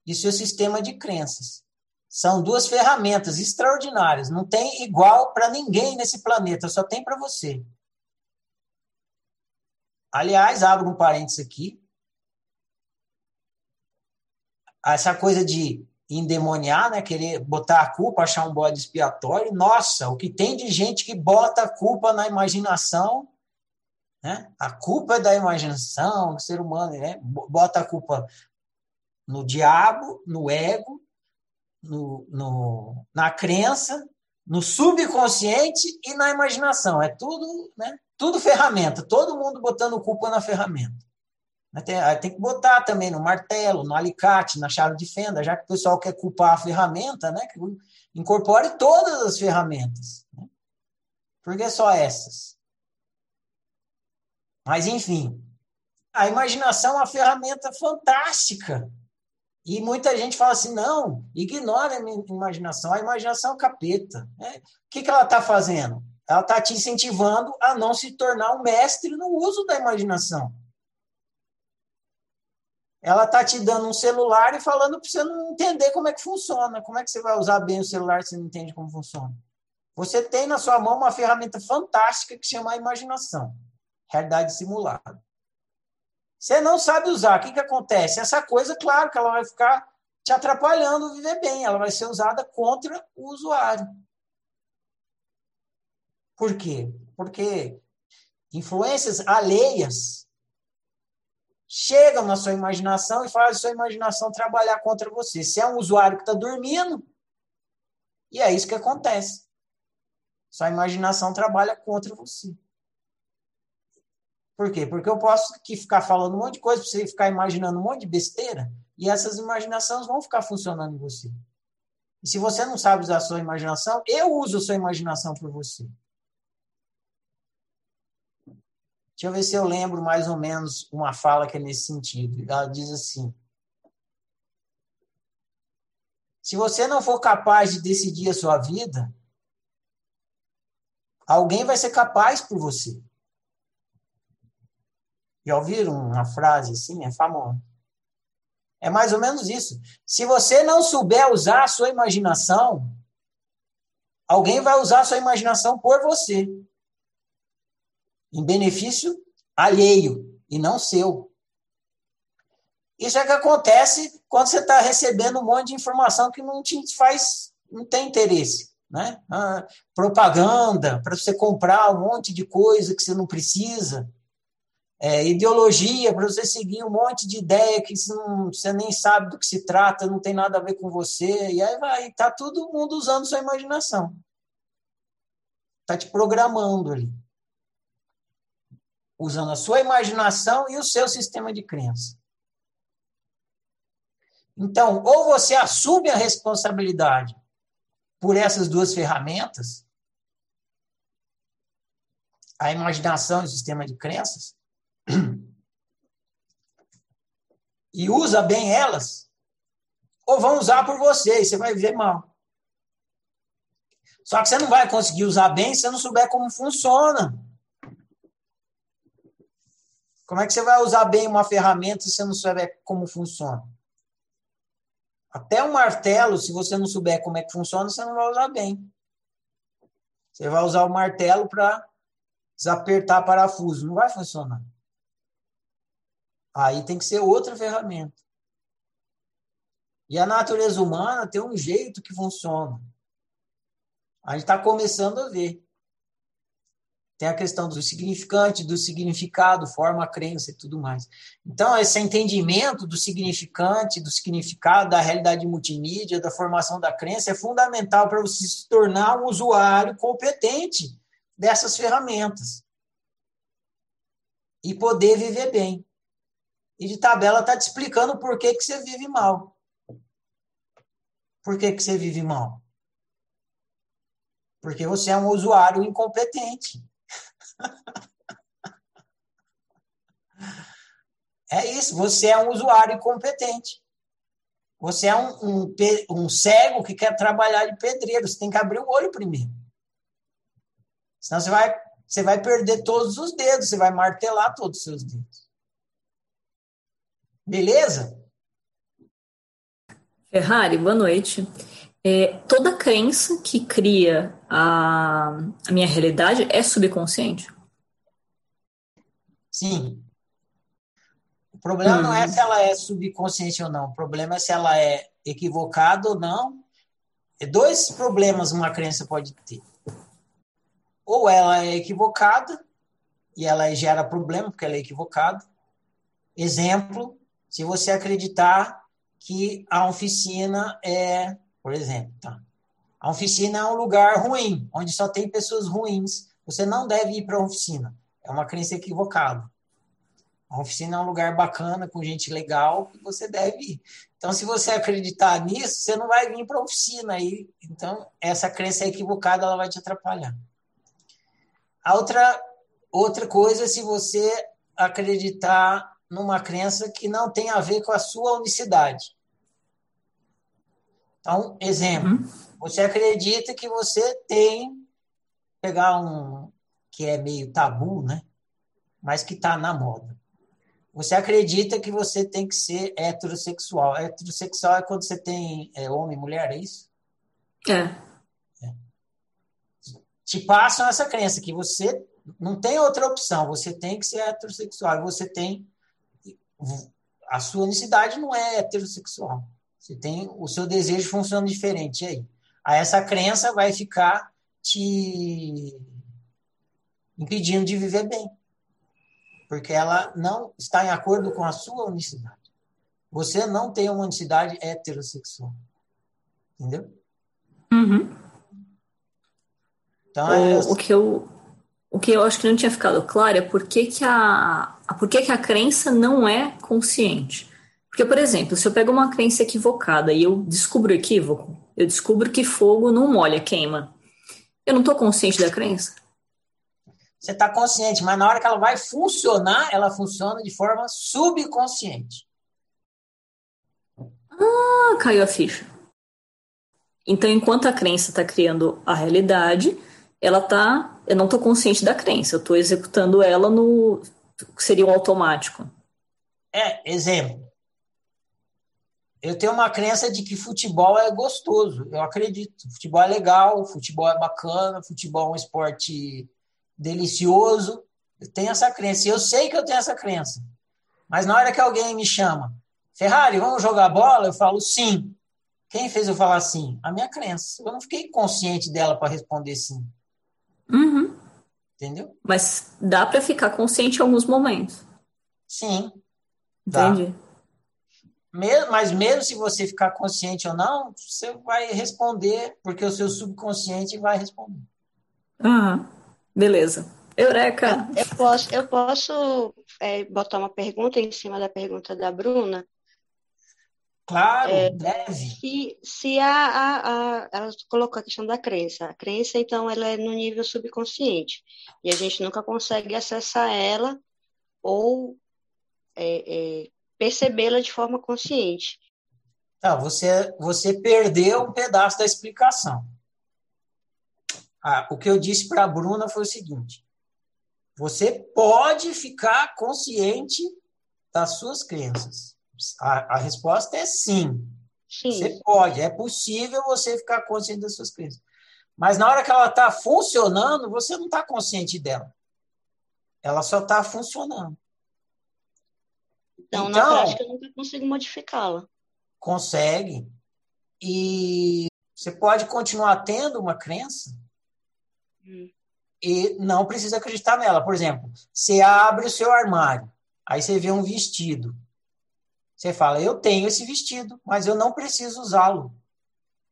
e seu sistema de crenças. São duas ferramentas extraordinárias. Não tem igual para ninguém nesse planeta, só tem para você. Aliás, abro um parênteses aqui. Essa coisa de endemoniar, né? Querer botar a culpa, achar um bode expiatório. Nossa, o que tem de gente que bota a culpa na imaginação, né? A culpa é da imaginação, do ser humano, né? Bota a culpa no diabo, no ego, no, no, na crença, no subconsciente e na imaginação. É tudo, né? Tudo ferramenta. Todo mundo botando culpa na ferramenta. Tem, tem, que botar também no martelo, no alicate, na chave de fenda, já que o pessoal quer culpar a ferramenta, né? Que incorpore todas as ferramentas. Né? Por que só essas? Mas, enfim, a imaginação é uma ferramenta fantástica. E muita gente fala assim: não, ignora a imaginação. A imaginação é capeta. Né? O que, que ela está fazendo? Ela está te incentivando a não se tornar um mestre no uso da imaginação ela tá te dando um celular e falando para você não entender como é que funciona. Como é que você vai usar bem o celular se você não entende como funciona? Você tem na sua mão uma ferramenta fantástica que chama imaginação, realidade simulada. Você não sabe usar, o que, que acontece? Essa coisa, claro que ela vai ficar te atrapalhando viver bem, ela vai ser usada contra o usuário. Por quê? Porque influências alheias chegam na sua imaginação e fazem sua imaginação trabalhar contra você. Se é um usuário que está dormindo, e é isso que acontece. Sua imaginação trabalha contra você. Por quê? Porque eu posso aqui ficar falando um monte de coisa você ficar imaginando um monte de besteira, e essas imaginações vão ficar funcionando em você. E se você não sabe usar a sua imaginação, eu uso a sua imaginação por você. Deixa eu ver se eu lembro mais ou menos uma fala que é nesse sentido. Ela diz assim: Se você não for capaz de decidir a sua vida, alguém vai ser capaz por você. Já ouviram uma frase assim? É famosa. É mais ou menos isso. Se você não souber usar a sua imaginação, alguém vai usar a sua imaginação por você em benefício alheio e não seu. Isso é que acontece quando você está recebendo um monte de informação que não te faz, não tem interesse. Né? Ah, propaganda para você comprar um monte de coisa que você não precisa. É, ideologia para você seguir um monte de ideia que você, não, você nem sabe do que se trata, não tem nada a ver com você. E aí vai, está todo mundo usando sua imaginação. Está te programando ali usando a sua imaginação e o seu sistema de crença. Então, ou você assume a responsabilidade por essas duas ferramentas, a imaginação e o sistema de crenças, [CLEARS THROAT] e usa bem elas, ou vão usar por você e você vai viver mal. Só que você não vai conseguir usar bem se você não souber como funciona. Como é que você vai usar bem uma ferramenta se você não souber como funciona? Até um martelo, se você não souber como é que funciona, você não vai usar bem. Você vai usar o martelo para desapertar parafuso. Não vai funcionar. Aí tem que ser outra ferramenta. E a natureza humana tem um jeito que funciona. A gente está começando a ver. Tem a questão do significante, do significado, forma, crença e tudo mais. Então, esse entendimento do significante, do significado, da realidade multimídia, da formação da crença é fundamental para você se tornar um usuário competente dessas ferramentas e poder viver bem. E de tabela está te explicando por que, que você vive mal. Por que, que você vive mal? Porque você é um usuário incompetente. É isso, você é um usuário incompetente. Você é um, um, um, cego que quer trabalhar de pedreiro. Você tem que abrir o olho primeiro. Senão você vai, você vai perder todos os dedos, você vai martelar todos os seus dedos. Beleza? Ferrari, boa noite. É, toda crença que cria a, a minha realidade é subconsciente? Sim. O problema hum. não é hum. se ela é subconsciente ou não. O problema é se ela é equivocada ou não. É dois problemas uma crença pode ter. Ou ela é equivocada e ela gera problema porque ela é equivocada. Exemplo, se você acreditar que a oficina é, por exemplo, tá? A oficina é um lugar ruim, onde só tem pessoas ruins. Você não deve ir para a oficina. É uma crença equivocada. A oficina é um lugar bacana, com gente legal, que você deve ir. Então, se você acreditar nisso, você não vai vir para a oficina. Aí, então, essa crença equivocada ela vai te atrapalhar. A outra, outra coisa é se você acreditar numa crença que não tem a ver com a sua unicidade. Então, exemplo, uhum. você acredita que você tem pegar um que é meio tabu, né? Mas que está na moda. Você acredita que você tem que ser heterossexual. Heterossexual é quando você tem é, homem e mulher, é isso? É. é. Te passam essa crença que você não tem outra opção, você tem que ser heterossexual. E você tem. A sua unicidade não é heterossexual. Você tem. O seu desejo funciona diferente aí. Aí essa crença vai ficar te impedindo de viver bem. Porque ela não está em acordo com a sua unicidade. Você não tem uma unicidade heterossexual. Entendeu? Uhum. Então, é... o, o, que eu, o que eu acho que não tinha ficado claro é por que, que, a, por que, que a crença não é consciente. Porque, por exemplo, se eu pego uma crença equivocada e eu descubro equívoco, eu descubro que fogo não molha, queima. Eu não estou consciente da crença? Você está consciente, mas na hora que ela vai funcionar, ela funciona de forma subconsciente. Ah, caiu a ficha. Então, enquanto a crença está criando a realidade, ela tá. Eu não estou consciente da crença, eu estou executando ela no. seria o automático. É, exemplo. Eu tenho uma crença de que futebol é gostoso. Eu acredito. Futebol é legal, futebol é bacana, futebol é um esporte delicioso. Eu tenho essa crença. Eu sei que eu tenho essa crença. Mas na hora que alguém me chama, Ferrari, vamos jogar bola? Eu falo sim. Quem fez eu falar sim? A minha crença. Eu não fiquei consciente dela para responder sim. Uhum. Entendeu? Mas dá para ficar consciente em alguns momentos. Sim. Entendi. Mas mesmo se você ficar consciente ou não, você vai responder, porque o seu subconsciente vai responder. Uhum. Beleza. Eureka! Eu posso, eu posso é, botar uma pergunta em cima da pergunta da Bruna? Claro, é, deve. Se, se a, a, a, ela colocou a questão da crença. A crença, então, ela é no nível subconsciente. E a gente nunca consegue acessar ela ou é, é, percebê-la de forma consciente. Tá, você, você perdeu um pedaço da explicação. Ah, o que eu disse para a Bruna foi o seguinte: você pode ficar consciente das suas crenças. A, a resposta é sim. sim. Você pode, é possível você ficar consciente das suas crenças. Mas na hora que ela está funcionando, você não está consciente dela. Ela só está funcionando. Então, então, na prática, eu nunca consigo modificá-la. Consegue. E você pode continuar tendo uma crença e não precisa acreditar nela. Por exemplo, você abre o seu armário, aí você vê um vestido. Você fala, eu tenho esse vestido, mas eu não preciso usá-lo.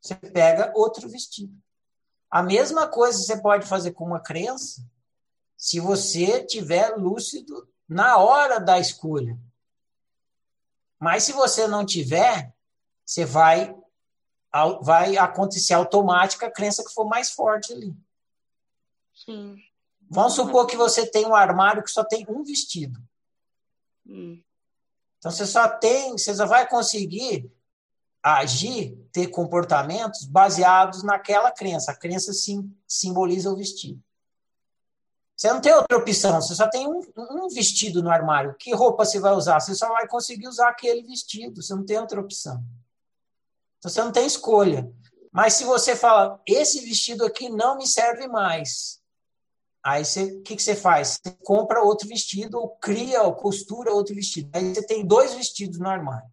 Você pega outro vestido. A mesma coisa você pode fazer com uma crença se você tiver lúcido na hora da escolha. Mas se você não tiver, você vai vai acontecer automática a crença que for mais forte ali. Sim. Vamos supor que você tem um armário que só tem um vestido. Hum. Então você só tem, você só vai conseguir agir, ter comportamentos baseados naquela crença. A crença sim, simboliza o vestido. Você não tem outra opção, você só tem um, um, vestido no armário. Que roupa você vai usar? Você só vai conseguir usar aquele vestido, você não tem outra opção. Então você não tem escolha. Mas se você fala, esse vestido aqui não me serve mais, aí o que, que você faz? Você compra outro vestido, ou cria, ou costura outro vestido. Aí você tem dois vestidos no armário.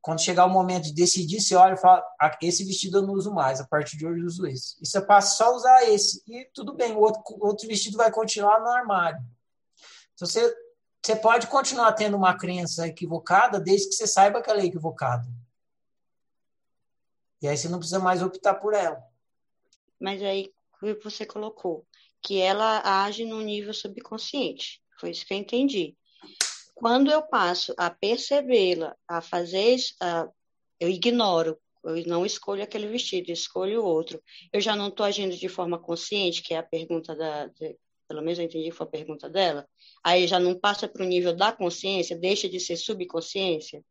Quando chegar o momento de decidir, você olha e fala: ah, esse vestido eu não uso mais, a partir de hoje eu uso esse. E você passa só a usar esse. E tudo bem, o outro, outro vestido vai continuar no armário. Então você, você pode continuar tendo uma crença equivocada desde que você saiba que ela é equivocada. E aí você não precisa mais optar por ela. Mas aí você colocou que ela age no nível subconsciente. Foi isso que eu entendi. Quando eu passo a percebê-la, a fazer, uh, eu ignoro, eu não escolho aquele vestido, escolho outro. Eu já não estou agindo de forma consciente, que é a pergunta da, de, pelo menos eu entendi que foi a pergunta dela. Aí já não passa para o nível da consciência, deixa de ser subconsciência.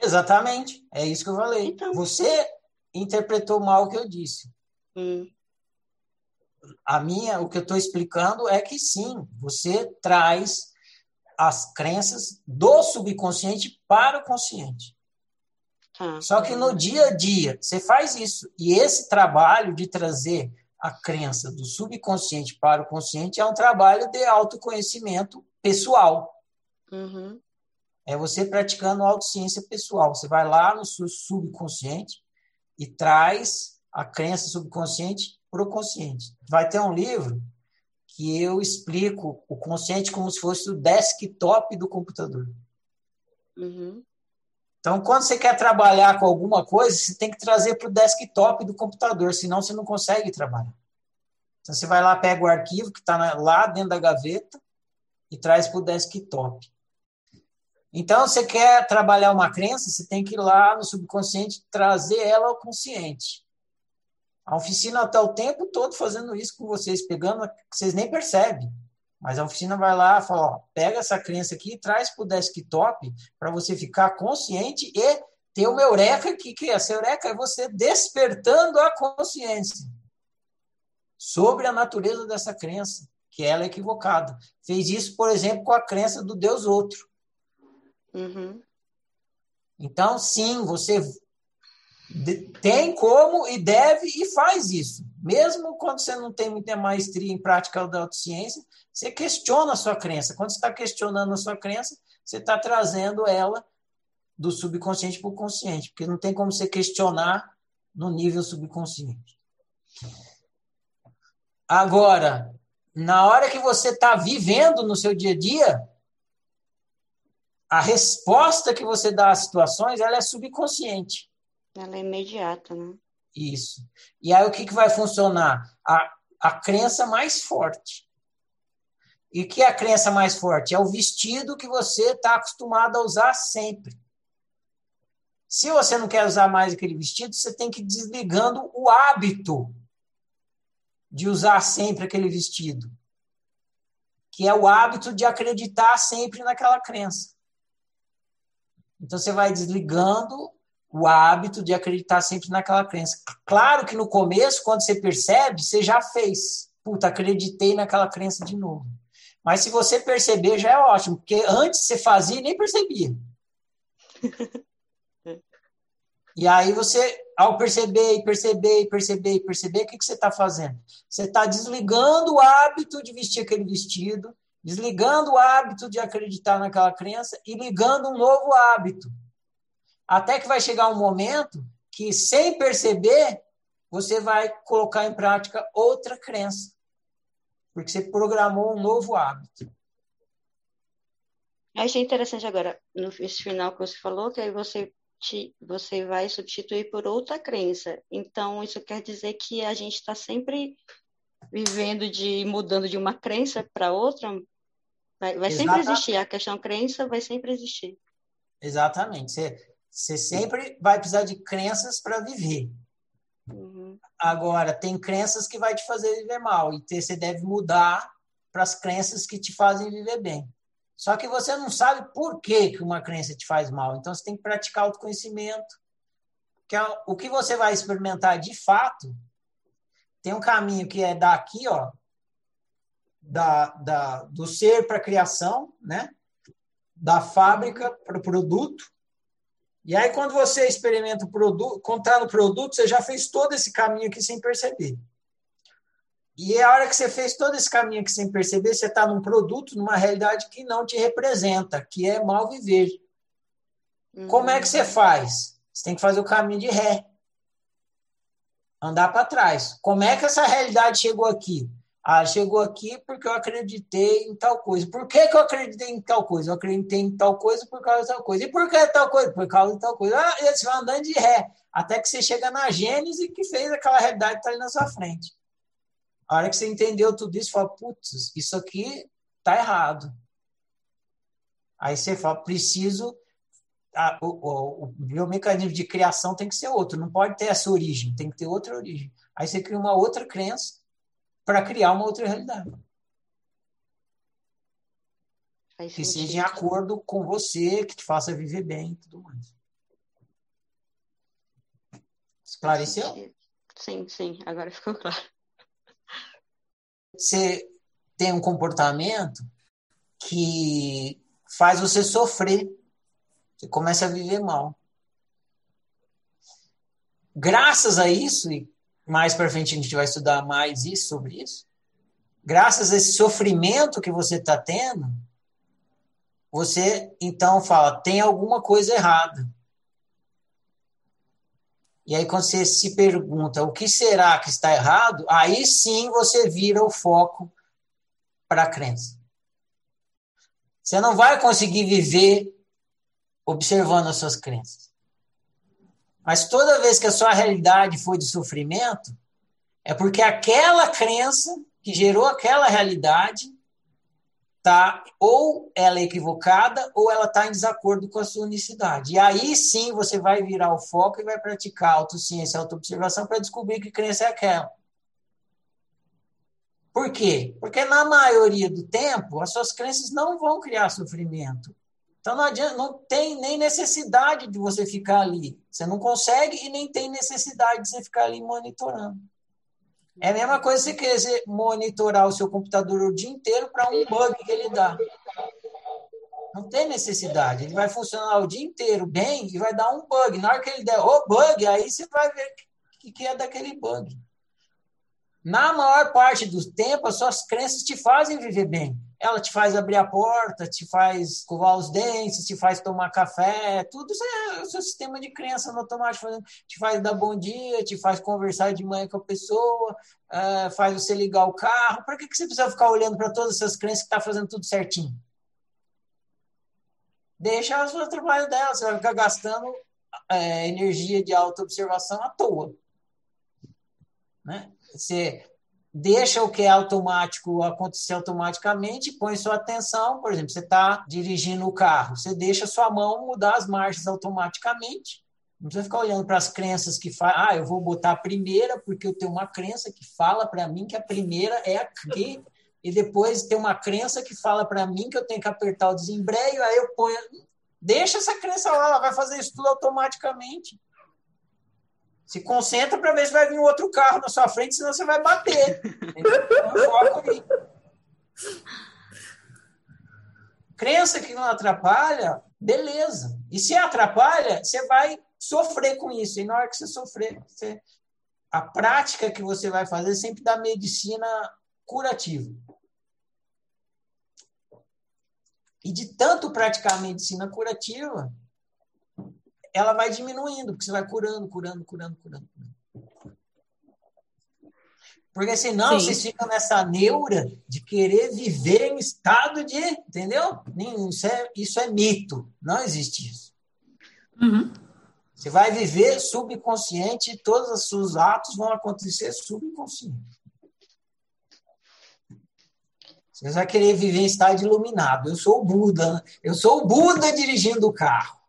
Exatamente, é isso que eu falei. Então, Você interpretou mal o que eu disse. Hum. A minha, o que eu estou explicando é que sim, você traz as crenças do subconsciente para o consciente. Ah, Só que no dia a dia, você faz isso. E esse trabalho de trazer a crença do subconsciente para o consciente é um trabalho de autoconhecimento pessoal. Uhum. É você praticando autociência pessoal. Você vai lá no seu subconsciente e traz a crença subconsciente para o consciente. Vai ter um livro que eu explico o consciente como se fosse o desktop do computador. Uhum. Então, quando você quer trabalhar com alguma coisa, você tem que trazer para o desktop do computador, senão você não consegue trabalhar. Então, você vai lá, pega o arquivo que está lá dentro da gaveta e traz para o desktop. Então, você quer trabalhar uma crença, você tem que ir lá no subconsciente trazer ela ao consciente. A oficina está o tempo todo fazendo isso com vocês, pegando, vocês nem percebem. Mas a oficina vai lá fala: ó, pega essa crença aqui e traz para o desktop para você ficar consciente e ter uma eureka aqui, que essa eureka é você despertando a consciência sobre a natureza dessa crença, que ela é equivocada. Fez isso, por exemplo, com a crença do Deus outro. Uhum. Então, sim, você tem como e deve e faz isso. Mesmo quando você não tem muita maestria em prática da autociência, você questiona a sua crença. Quando você está questionando a sua crença, você está trazendo ela do subconsciente para o consciente, porque não tem como você questionar no nível subconsciente. Agora, na hora que você está vivendo no seu dia a dia, a resposta que você dá às situações ela é subconsciente. Ela é imediata, né? Isso. E aí o que, que vai funcionar? A, a crença mais forte. E o que é a crença mais forte? É o vestido que você está acostumado a usar sempre. Se você não quer usar mais aquele vestido, você tem que ir desligando o hábito de usar sempre aquele vestido, que é o hábito de acreditar sempre naquela crença. Então você vai desligando o hábito de acreditar sempre naquela crença. Claro que no começo, quando você percebe, você já fez. Puta, acreditei naquela crença de novo. Mas se você perceber, já é ótimo, porque antes você fazia e nem percebia. [LAUGHS] E aí você, ao perceber perceber perceber perceber, o que, que você está fazendo? Você está desligando o hábito de vestir aquele vestido, desligando o hábito de acreditar naquela crença e ligando um novo hábito. Até que vai chegar um momento que, sem perceber, você vai colocar em prática outra crença. Porque você programou um novo hábito. Achei interessante agora, no final que você falou, que aí você te, você vai substituir por outra crença. Então, isso quer dizer que a gente está sempre vivendo de mudando de uma crença para outra. Vai, vai sempre existir a questão crença, vai sempre existir. Exatamente. Você, você sempre vai precisar de crenças para viver. Uhum. Agora, tem crenças que vai te fazer viver mal e você deve mudar para as crenças que te fazem viver bem. Só que você não sabe por que, que uma crença te faz mal. Então você tem que praticar autoconhecimento. Que é o que você vai experimentar de fato. Tem um caminho que é daqui, ó, da, da, do ser para a criação, né? Da fábrica para o produto. E aí, quando você experimenta o produto, contar no produto, você já fez todo esse caminho aqui sem perceber. E é a hora que você fez todo esse caminho aqui sem perceber, você está num produto, numa realidade que não te representa, que é mal viver. Uhum. Como é que você faz? Você tem que fazer o caminho de ré. Andar para trás. Como é que essa realidade chegou aqui? Ah, chegou aqui porque eu acreditei em tal coisa. Por que, que eu acreditei em tal coisa? Eu acreditei em tal coisa por causa de tal coisa. E por que tal coisa? Por causa de tal coisa. Ah, você vai andando de ré. Até que você chega na gênese que fez aquela realidade estar tá ali na sua frente. A hora que você entendeu tudo isso, fala, putz, isso aqui tá errado. Aí você fala, preciso. A, o, o, o meu mecanismo de criação tem que ser outro, não pode ter essa origem, tem que ter outra origem. Aí você cria uma outra crença para criar uma outra realidade. que seja em acordo com você, que te faça viver bem e tudo mais. Esclareceu? Sim, sim, agora ficou claro você tem um comportamento que faz você sofrer. Você começa a viver mal. Graças a isso, e mais para frente a gente vai estudar mais isso sobre isso, graças a esse sofrimento que você está tendo, você então fala, tem alguma coisa errada. E aí, quando você se pergunta o que será que está errado, aí sim você vira o foco para a crença. Você não vai conseguir viver observando as suas crenças. Mas toda vez que a sua realidade foi de sofrimento, é porque aquela crença que gerou aquela realidade tá ou ela é equivocada ou ela está em desacordo com a sua unicidade. E aí sim você vai virar o foco e vai praticar autociência, autoobservação para descobrir que crença é aquela. Por quê? Porque na maioria do tempo as suas crenças não vão criar sofrimento. Então não adianta, não tem nem necessidade de você ficar ali. Você não consegue e nem tem necessidade de você ficar ali monitorando. É a mesma coisa você querer monitorar o seu computador o dia inteiro para um bug que ele dá. Não tem necessidade. Ele vai funcionar o dia inteiro bem e vai dar um bug. Na hora que ele der o bug, aí você vai ver o que é daquele bug. Na maior parte do tempo, as suas crenças te fazem viver bem ela te faz abrir a porta, te faz escovar os dentes, te faz tomar café, tudo isso é o seu sistema de crença no automático, te faz dar bom dia, te faz conversar de manhã com a pessoa, uh, faz você ligar o carro. Para que, que você precisa ficar olhando para todas essas crenças que está fazendo tudo certinho? Deixa ela fazer o trabalho dela, você vai ficar gastando é, energia de auto-observação à toa. Né? Você deixa o que é automático acontecer automaticamente, põe sua atenção, por exemplo, você está dirigindo o carro, você deixa sua mão mudar as marchas automaticamente. Não precisa ficar olhando para as crenças que faz, ah, eu vou botar a primeira porque eu tenho uma crença que fala para mim que a primeira é aqui, e depois tem uma crença que fala para mim que eu tenho que apertar o desembreio, aí eu ponho. Deixa essa crença lá, ela vai fazer isso tudo automaticamente. Se concentra para ver se vai vir um outro carro na sua frente, senão você vai bater. Então, Crença que não atrapalha, beleza. E se atrapalha, você vai sofrer com isso. E na hora que você sofrer, você... a prática que você vai fazer sempre da medicina curativa. E de tanto praticar a medicina curativa, ela vai diminuindo, porque você vai curando, curando, curando, curando. Porque senão Sim. vocês ficam nessa neura de querer viver em estado de. Entendeu? Isso é, isso é mito. Não existe isso. Uhum. Você vai viver subconsciente e todos os seus atos vão acontecer subconsciente. Você vai querer viver em estado iluminado. Eu sou o Buda. Né? Eu sou o Buda dirigindo o carro.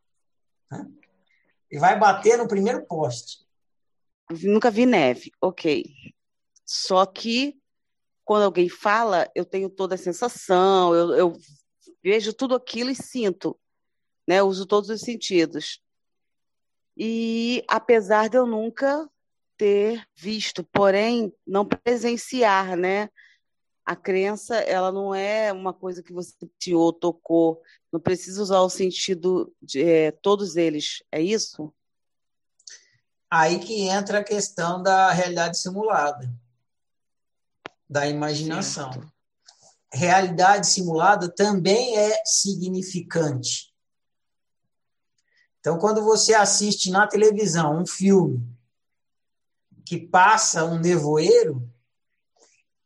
Né? E vai bater no primeiro poste. Nunca vi neve. Ok. Só que quando alguém fala, eu tenho toda a sensação, eu, eu vejo tudo aquilo e sinto. Né? Uso todos os sentidos. E apesar de eu nunca ter visto, porém não presenciar, né? A crença, ela não é uma coisa que você sentiu, tocou, não precisa usar o sentido de é, todos eles, é isso? Aí que entra a questão da realidade simulada, da imaginação. Certo. Realidade simulada também é significante. Então, quando você assiste na televisão um filme que passa um nevoeiro,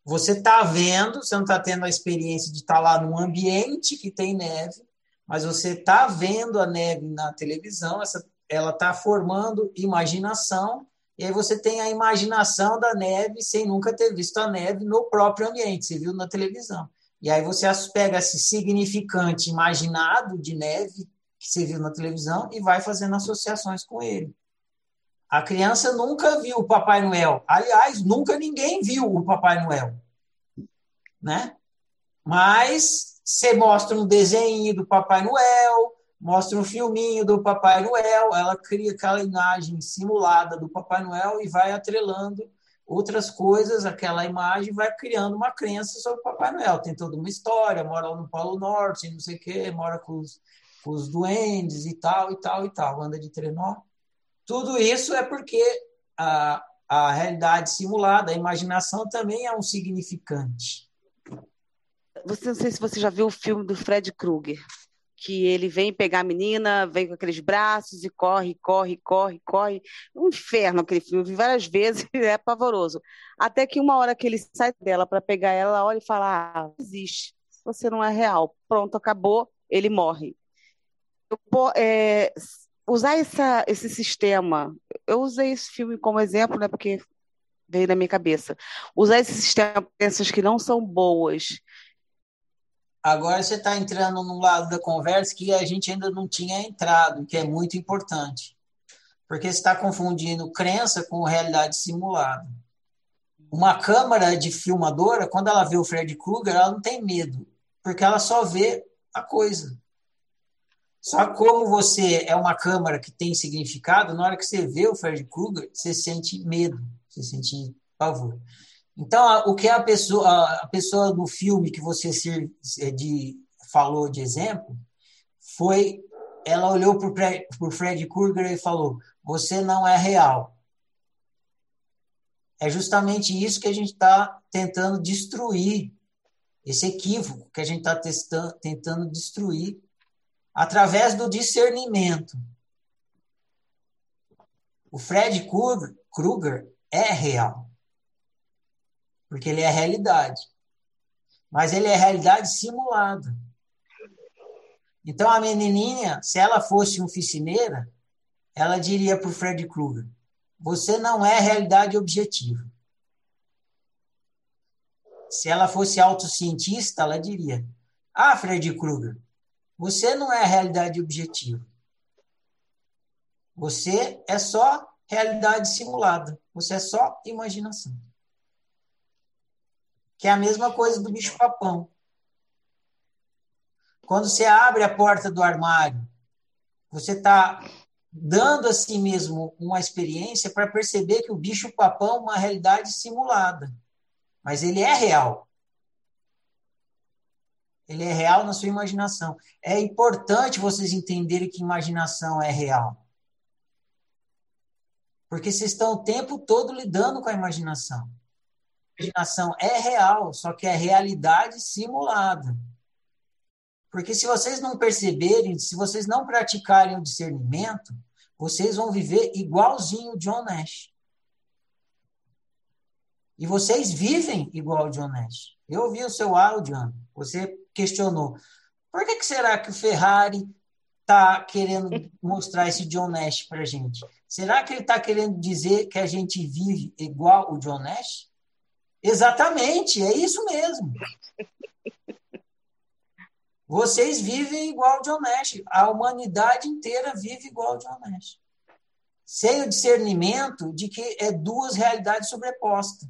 você está vendo, você não está tendo a experiência de estar tá lá num ambiente que tem neve, mas você está vendo a neve na televisão, essa, ela está formando imaginação, e aí você tem a imaginação da neve sem nunca ter visto a neve no próprio ambiente, você viu na televisão. E aí você pega esse significante imaginado de neve que você viu na televisão e vai fazendo associações com ele. A criança nunca viu o Papai Noel. Aliás, nunca ninguém viu o Papai Noel. Né? Mas você mostra um desenho do Papai Noel, mostra um filminho do Papai Noel, ela cria aquela imagem simulada do Papai Noel e vai atrelando outras coisas, aquela imagem vai criando uma crença sobre o Papai Noel. Tem toda uma história, mora no Polo Norte, não sei o quê, mora com os, com os duendes e tal, e tal, e tal, anda de trenó. Tudo isso é porque a, a realidade simulada, a imaginação também é um significante. Você não sei se você já viu o filme do Fred Krueger, que ele vem pegar a menina, vem com aqueles braços e corre, corre, corre, corre. Um inferno aquele filme, eu vi várias vezes, [LAUGHS] é pavoroso. Até que uma hora que ele sai dela para pegar ela, ela olha e fala: Ah, existe, você não é real. Pronto, acabou, ele morre eu, é, usar essa, esse sistema, eu usei esse filme como exemplo, né, porque veio na minha cabeça. Usar esse sistema crenças que não são boas. Agora você está entrando num lado da conversa que a gente ainda não tinha entrado, que é muito importante. Porque você está confundindo crença com realidade simulada. Uma câmera de filmadora, quando ela vê o Fred Krueger, ela não tem medo, porque ela só vê a coisa. Só como você é uma câmara que tem significado, na hora que você vê o Fred Krueger, você sente medo, você sente pavor. Então, o que a pessoa, a pessoa do filme que você se, é, de, falou de exemplo, foi, ela olhou para o Fred Krueger e falou, você não é real. É justamente isso que a gente está tentando destruir, esse equívoco que a gente está tentando destruir através do discernimento. O Fred Krueger é real, porque ele é realidade. Mas ele é realidade simulada. Então a menininha, se ela fosse oficineira, ela diria para o Fred Krueger: Você não é realidade objetiva. Se ela fosse autocientista, ela diria: Ah, Fred Krueger, você não é a realidade objetiva. Você é só realidade simulada. Você é só imaginação. Que é a mesma coisa do bicho-papão. Quando você abre a porta do armário Você está dando a si mesmo uma experiência para perceber que o bicho-papão é uma realidade simulada. Mas ele é real. Ele é real na sua imaginação. É importante vocês entenderem que imaginação é real. Porque vocês estão o tempo todo lidando com a imaginação. A imaginação é real, só que é realidade simulada. Porque se vocês não perceberem, se vocês não praticarem o discernimento, vocês vão viver igualzinho o John Nash. E vocês vivem igual o John Nash. Eu ouvi o seu áudio, Ana. Você questionou. Por que, que será que o Ferrari está querendo [LAUGHS] mostrar esse John Nash para a gente? Será que ele está querendo dizer que a gente vive igual o John Nash? Exatamente, é isso mesmo. [LAUGHS] Vocês vivem igual o John Nash. A humanidade inteira vive igual o John Nash. Sem o discernimento de que é duas realidades sobrepostas.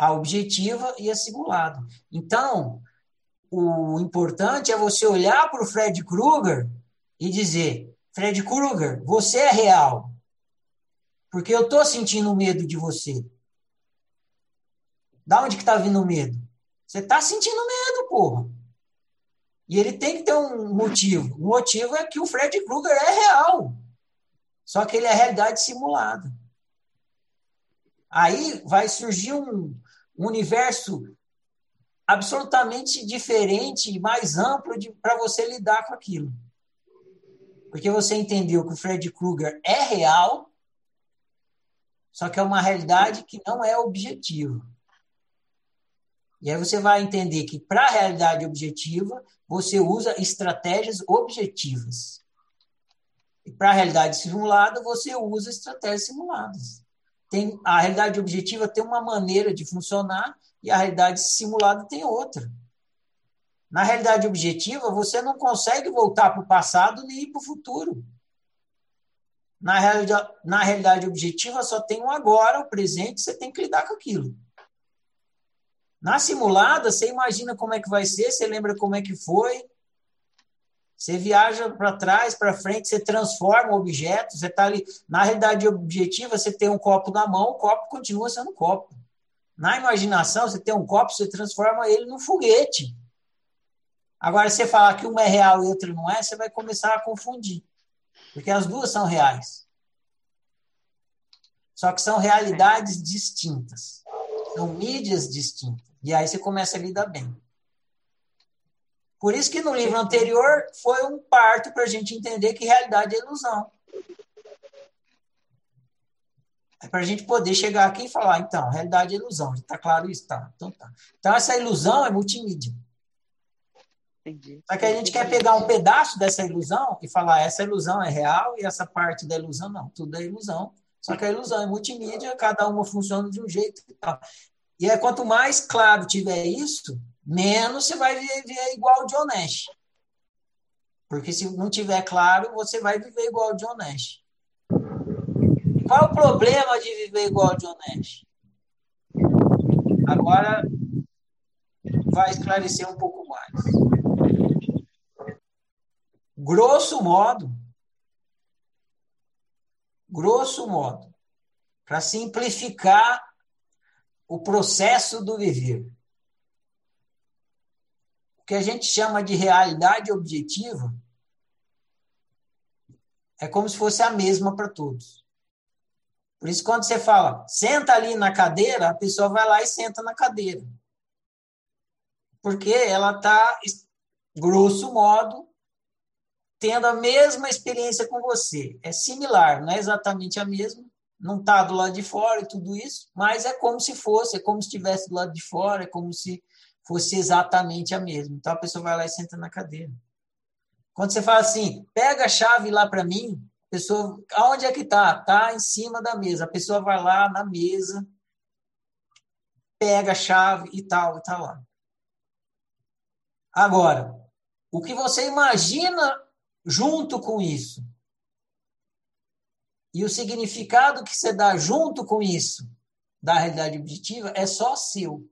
A objetiva e a simulada. Então, o importante é você olhar para o Fred Krueger e dizer: Fred Krueger, você é real. Porque eu estou sentindo medo de você. Da onde que está vindo o medo? Você está sentindo medo, porra. E ele tem que ter um motivo. O motivo é que o Fred Krueger é real. Só que ele é realidade simulada. Aí vai surgir um, um universo absolutamente diferente e mais amplo para você lidar com aquilo. Porque você entendeu que o Fred Krueger é real, só que é uma realidade que não é objetiva. E aí você vai entender que para a realidade objetiva, você usa estratégias objetivas. E para a realidade simulada, você usa estratégias simuladas. Tem, a realidade objetiva tem uma maneira de funcionar e a realidade simulada tem outra. Na realidade objetiva, você não consegue voltar para o passado nem ir para o futuro. Na realidade, na realidade objetiva, só tem um agora, o presente, você tem que lidar com aquilo. Na simulada, você imagina como é que vai ser, você lembra como é que foi, você viaja para trás, para frente, você transforma o objeto, você está ali. Na realidade objetiva, você tem um copo na mão, o copo continua sendo um copo. Na imaginação, você tem um copo, você transforma ele num foguete. Agora, você falar que uma é real e outra não é, você vai começar a confundir. Porque as duas são reais. Só que são realidades distintas. São mídias distintas. E aí você começa a lidar bem. Por isso que no livro anterior foi um parto para a gente entender que realidade é ilusão. É para a gente poder chegar aqui e falar, então, realidade é ilusão. Está claro isso? Tá. Então, tá. então, essa ilusão é multimídia. Entendi. Só que a gente quer pegar um pedaço dessa ilusão e falar, essa ilusão é real e essa parte da ilusão não. Tudo é ilusão. Só que a ilusão é multimídia, cada uma funciona de um jeito e tal. E é, quanto mais claro tiver isso, menos você vai viver igual o John Nash. Porque se não tiver claro, você vai viver igual o John Nash. Qual o problema de viver igual o John Nash? Agora vai esclarecer um pouco mais. Grosso modo, grosso modo, para simplificar o processo do viver. Que a gente chama de realidade objetiva é como se fosse a mesma para todos. Por isso, quando você fala, senta ali na cadeira, a pessoa vai lá e senta na cadeira. Porque ela está, grosso modo, tendo a mesma experiência com você. É similar, não é exatamente a mesma, não está do lado de fora e tudo isso, mas é como se fosse, é como se estivesse do lado de fora, é como se fosse exatamente a mesma. Então a pessoa vai lá e senta na cadeira. Quando você fala assim, pega a chave lá para mim, a pessoa, aonde é que está? Está em cima da mesa. A pessoa vai lá na mesa, pega a chave e tal, e tá lá. Agora, o que você imagina junto com isso? E o significado que você dá junto com isso, da realidade objetiva, é só seu.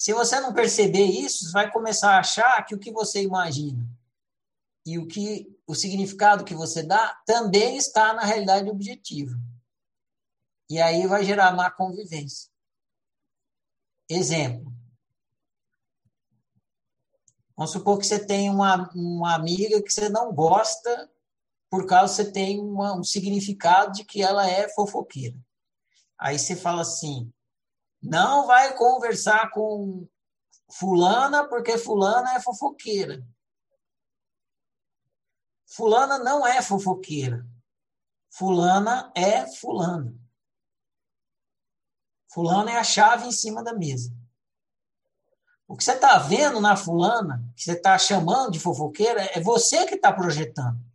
Se você não perceber isso, você vai começar a achar que o que você imagina e o que o significado que você dá também está na realidade objetiva. E aí vai gerar má convivência. Exemplo. Vamos supor que você tem uma, uma amiga que você não gosta por causa que você tem uma, um significado de que ela é fofoqueira. Aí você fala assim: não vai conversar com fulana porque fulana é fofoqueira. Fulana não é fofoqueira. Fulana é fulana. Fulana é a chave em cima da mesa. O que você está vendo na fulana, que você está chamando de fofoqueira, é você que está projetando.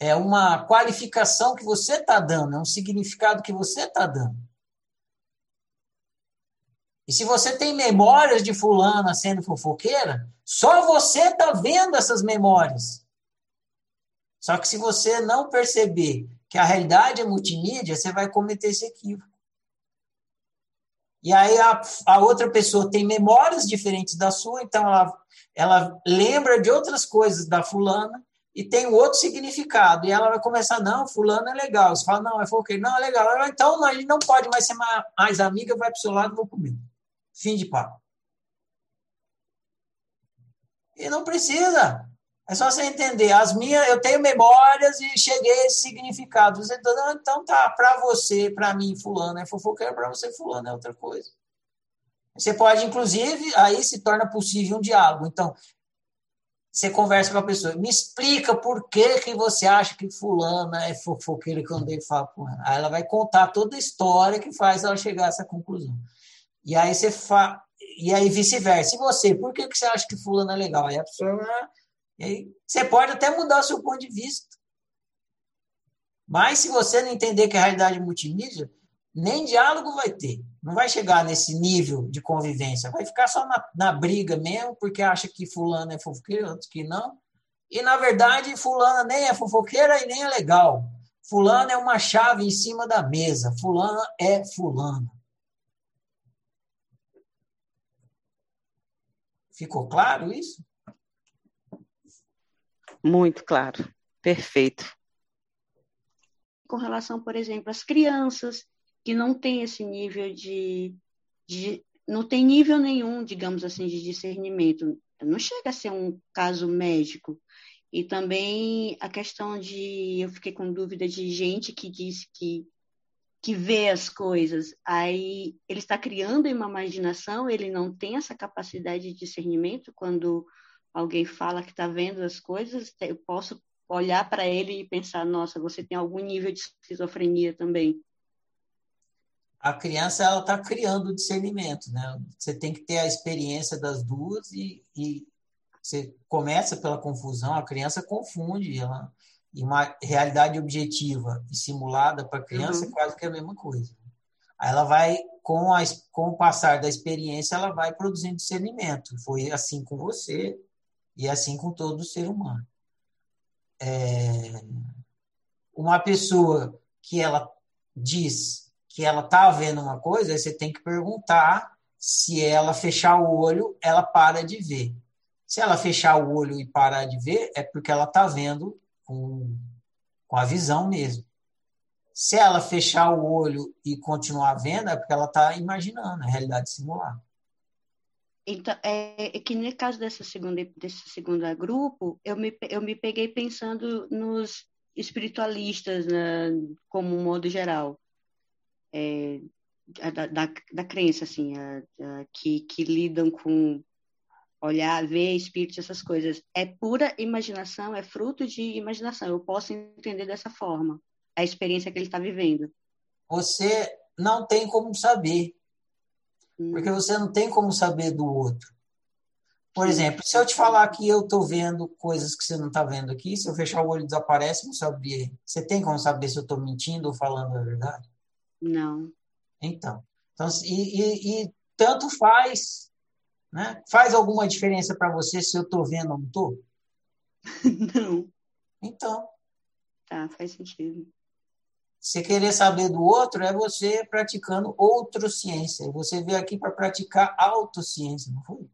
É uma qualificação que você está dando, é um significado que você está dando. E se você tem memórias de fulana sendo fofoqueira, só você está vendo essas memórias. Só que se você não perceber que a realidade é multimídia, você vai cometer esse equívoco. E aí a, a outra pessoa tem memórias diferentes da sua, então ela, ela lembra de outras coisas da fulana, e tem outro significado. E ela vai começar, não, fulano é legal. Você fala, não, é foqueiro. Não, é legal. Então, a gente não pode mais ser mais amiga, vai para o seu lado, vou comigo. Fim de papo. E não precisa. É só você entender. As minhas, eu tenho memórias e cheguei a esse significado. Você, então tá, para você, para mim, fulano é fofoqueiro, para você, fulano é outra coisa. Você pode, inclusive, aí se torna possível um diálogo. Então, você conversa com a pessoa, me explica por que, que você acha que fulana é fofoqueira que eu andei ela. Aí ela vai contar toda a história que faz ela chegar a essa conclusão. E aí você fa... e aí vice-versa. E você, por que, que você acha que fulano é legal? Aí a pessoa e aí, você pode até mudar o seu ponto de vista. Mas se você não entender que a realidade é multimídia, nem diálogo vai ter. Não vai chegar nesse nível de convivência. Vai ficar só na, na briga mesmo, porque acha que fulano é fofoqueiro, outros que não. E, na verdade, fulana nem é fofoqueira e nem é legal. Fulano é uma chave em cima da mesa. Fulana é fulano. Ficou claro isso? Muito claro. Perfeito. Com relação, por exemplo, às crianças, que não tem esse nível de, de não tem nível nenhum, digamos assim, de discernimento. Não chega a ser um caso médico. E também a questão de, eu fiquei com dúvida de gente que diz que que vê as coisas, aí ele está criando uma imaginação, ele não tem essa capacidade de discernimento quando alguém fala que está vendo as coisas, eu posso olhar para ele e pensar, nossa, você tem algum nível de esquizofrenia também a criança ela está criando o discernimento, né? Você tem que ter a experiência das duas e, e você começa pela confusão, a criança confunde, ela, e uma realidade objetiva e simulada para a criança uhum. é quase que a mesma coisa. Aí ela vai, com, a, com o passar da experiência, ela vai produzindo discernimento. Foi assim com você e assim com todo ser humano. É, uma pessoa que ela diz que ela está vendo uma coisa, aí você tem que perguntar se ela fechar o olho, ela para de ver. Se ela fechar o olho e parar de ver, é porque ela está vendo com, com a visão mesmo. Se ela fechar o olho e continuar vendo, é porque ela está imaginando a realidade simular. Então, é, é, que no caso dessa segunda, desse segundo grupo, eu me, eu me peguei pensando nos espiritualistas, né, como um modo geral é, da, da, da, crença, assim, a, a, que, que lidam com olhar, ver espíritos, essas coisas. É pura imaginação, é fruto de imaginação. Eu posso entender dessa forma a experiência que ele está vivendo. Você não tem como saber, hum. porque você não tem como saber do outro. Por exemplo, se eu te falar que eu estou vendo coisas que você não está vendo aqui, se eu fechar o olho desaparece, não saber. Você tem como saber se eu estou mentindo ou falando a verdade? Não. Então, então e, e, e tanto faz, né? Faz alguma diferença para você se eu estou vendo ou não estou? [LAUGHS] Não. Então. Tá, faz sentido. Você querer saber do outro é você praticando outra ciência. Você veio aqui para praticar autociência, não foi?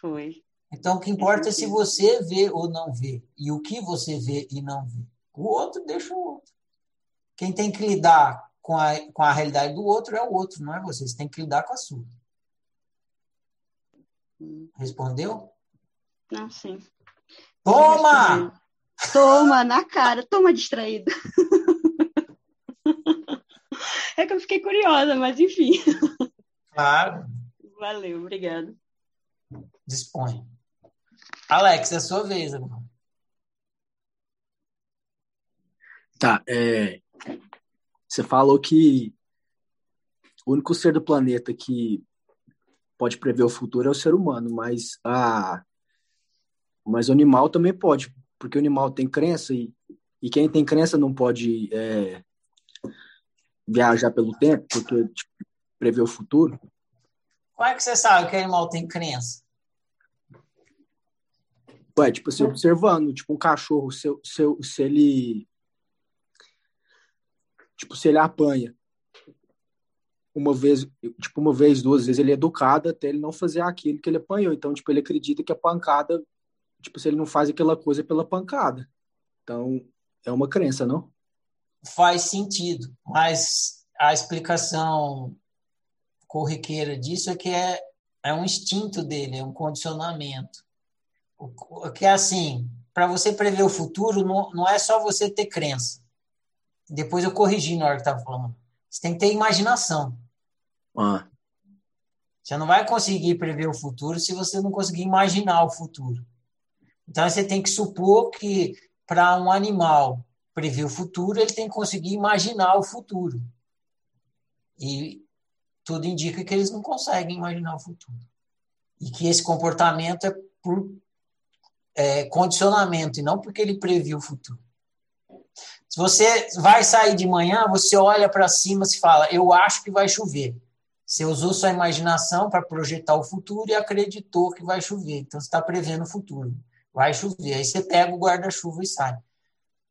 Foi. Então, o que importa é se você vê ou não vê, e o que você vê e não vê. O outro deixa o outro. Quem tem que lidar com a, com a realidade do outro é o outro, não é você. Você tem que lidar com a sua. Respondeu? Não, sim. Toma! Toma na cara, toma distraída. É que eu fiquei curiosa, mas enfim. Claro. Valeu, obrigada. Dispõe. Alex, é a sua vez agora. Tá, é, você falou que o único ser do planeta que pode prever o futuro é o ser humano, mas a mas o animal também pode, porque o animal tem crença e, e quem tem crença não pode é, viajar pelo tempo, porque tipo, prever o futuro. Como é que você sabe que o animal tem crença? Ué, tipo assim, observando, tipo um cachorro, se, se, se ele tipo, se ele apanha uma vez, tipo, uma vez, duas vezes, ele é educado até ele não fazer aquilo que ele apanhou. Então, tipo, ele acredita que a pancada, tipo, se ele não faz aquela coisa pela pancada. Então, é uma crença, não? Faz sentido, mas a explicação corriqueira disso é que é, é um instinto dele, é um condicionamento. O, que é assim, para você prever o futuro, não, não é só você ter crença. Depois eu corrigi na hora que estava falando. Você tem que ter imaginação. Ah. Você não vai conseguir prever o futuro se você não conseguir imaginar o futuro. Então você tem que supor que para um animal prever o futuro, ele tem que conseguir imaginar o futuro. E tudo indica que eles não conseguem imaginar o futuro. E que esse comportamento é por é, condicionamento, e não porque ele previu o futuro. Se você vai sair de manhã, você olha para cima e fala: Eu acho que vai chover. Você usou sua imaginação para projetar o futuro e acreditou que vai chover. Então você está prevendo o futuro. Vai chover. Aí você pega o guarda-chuva e sai.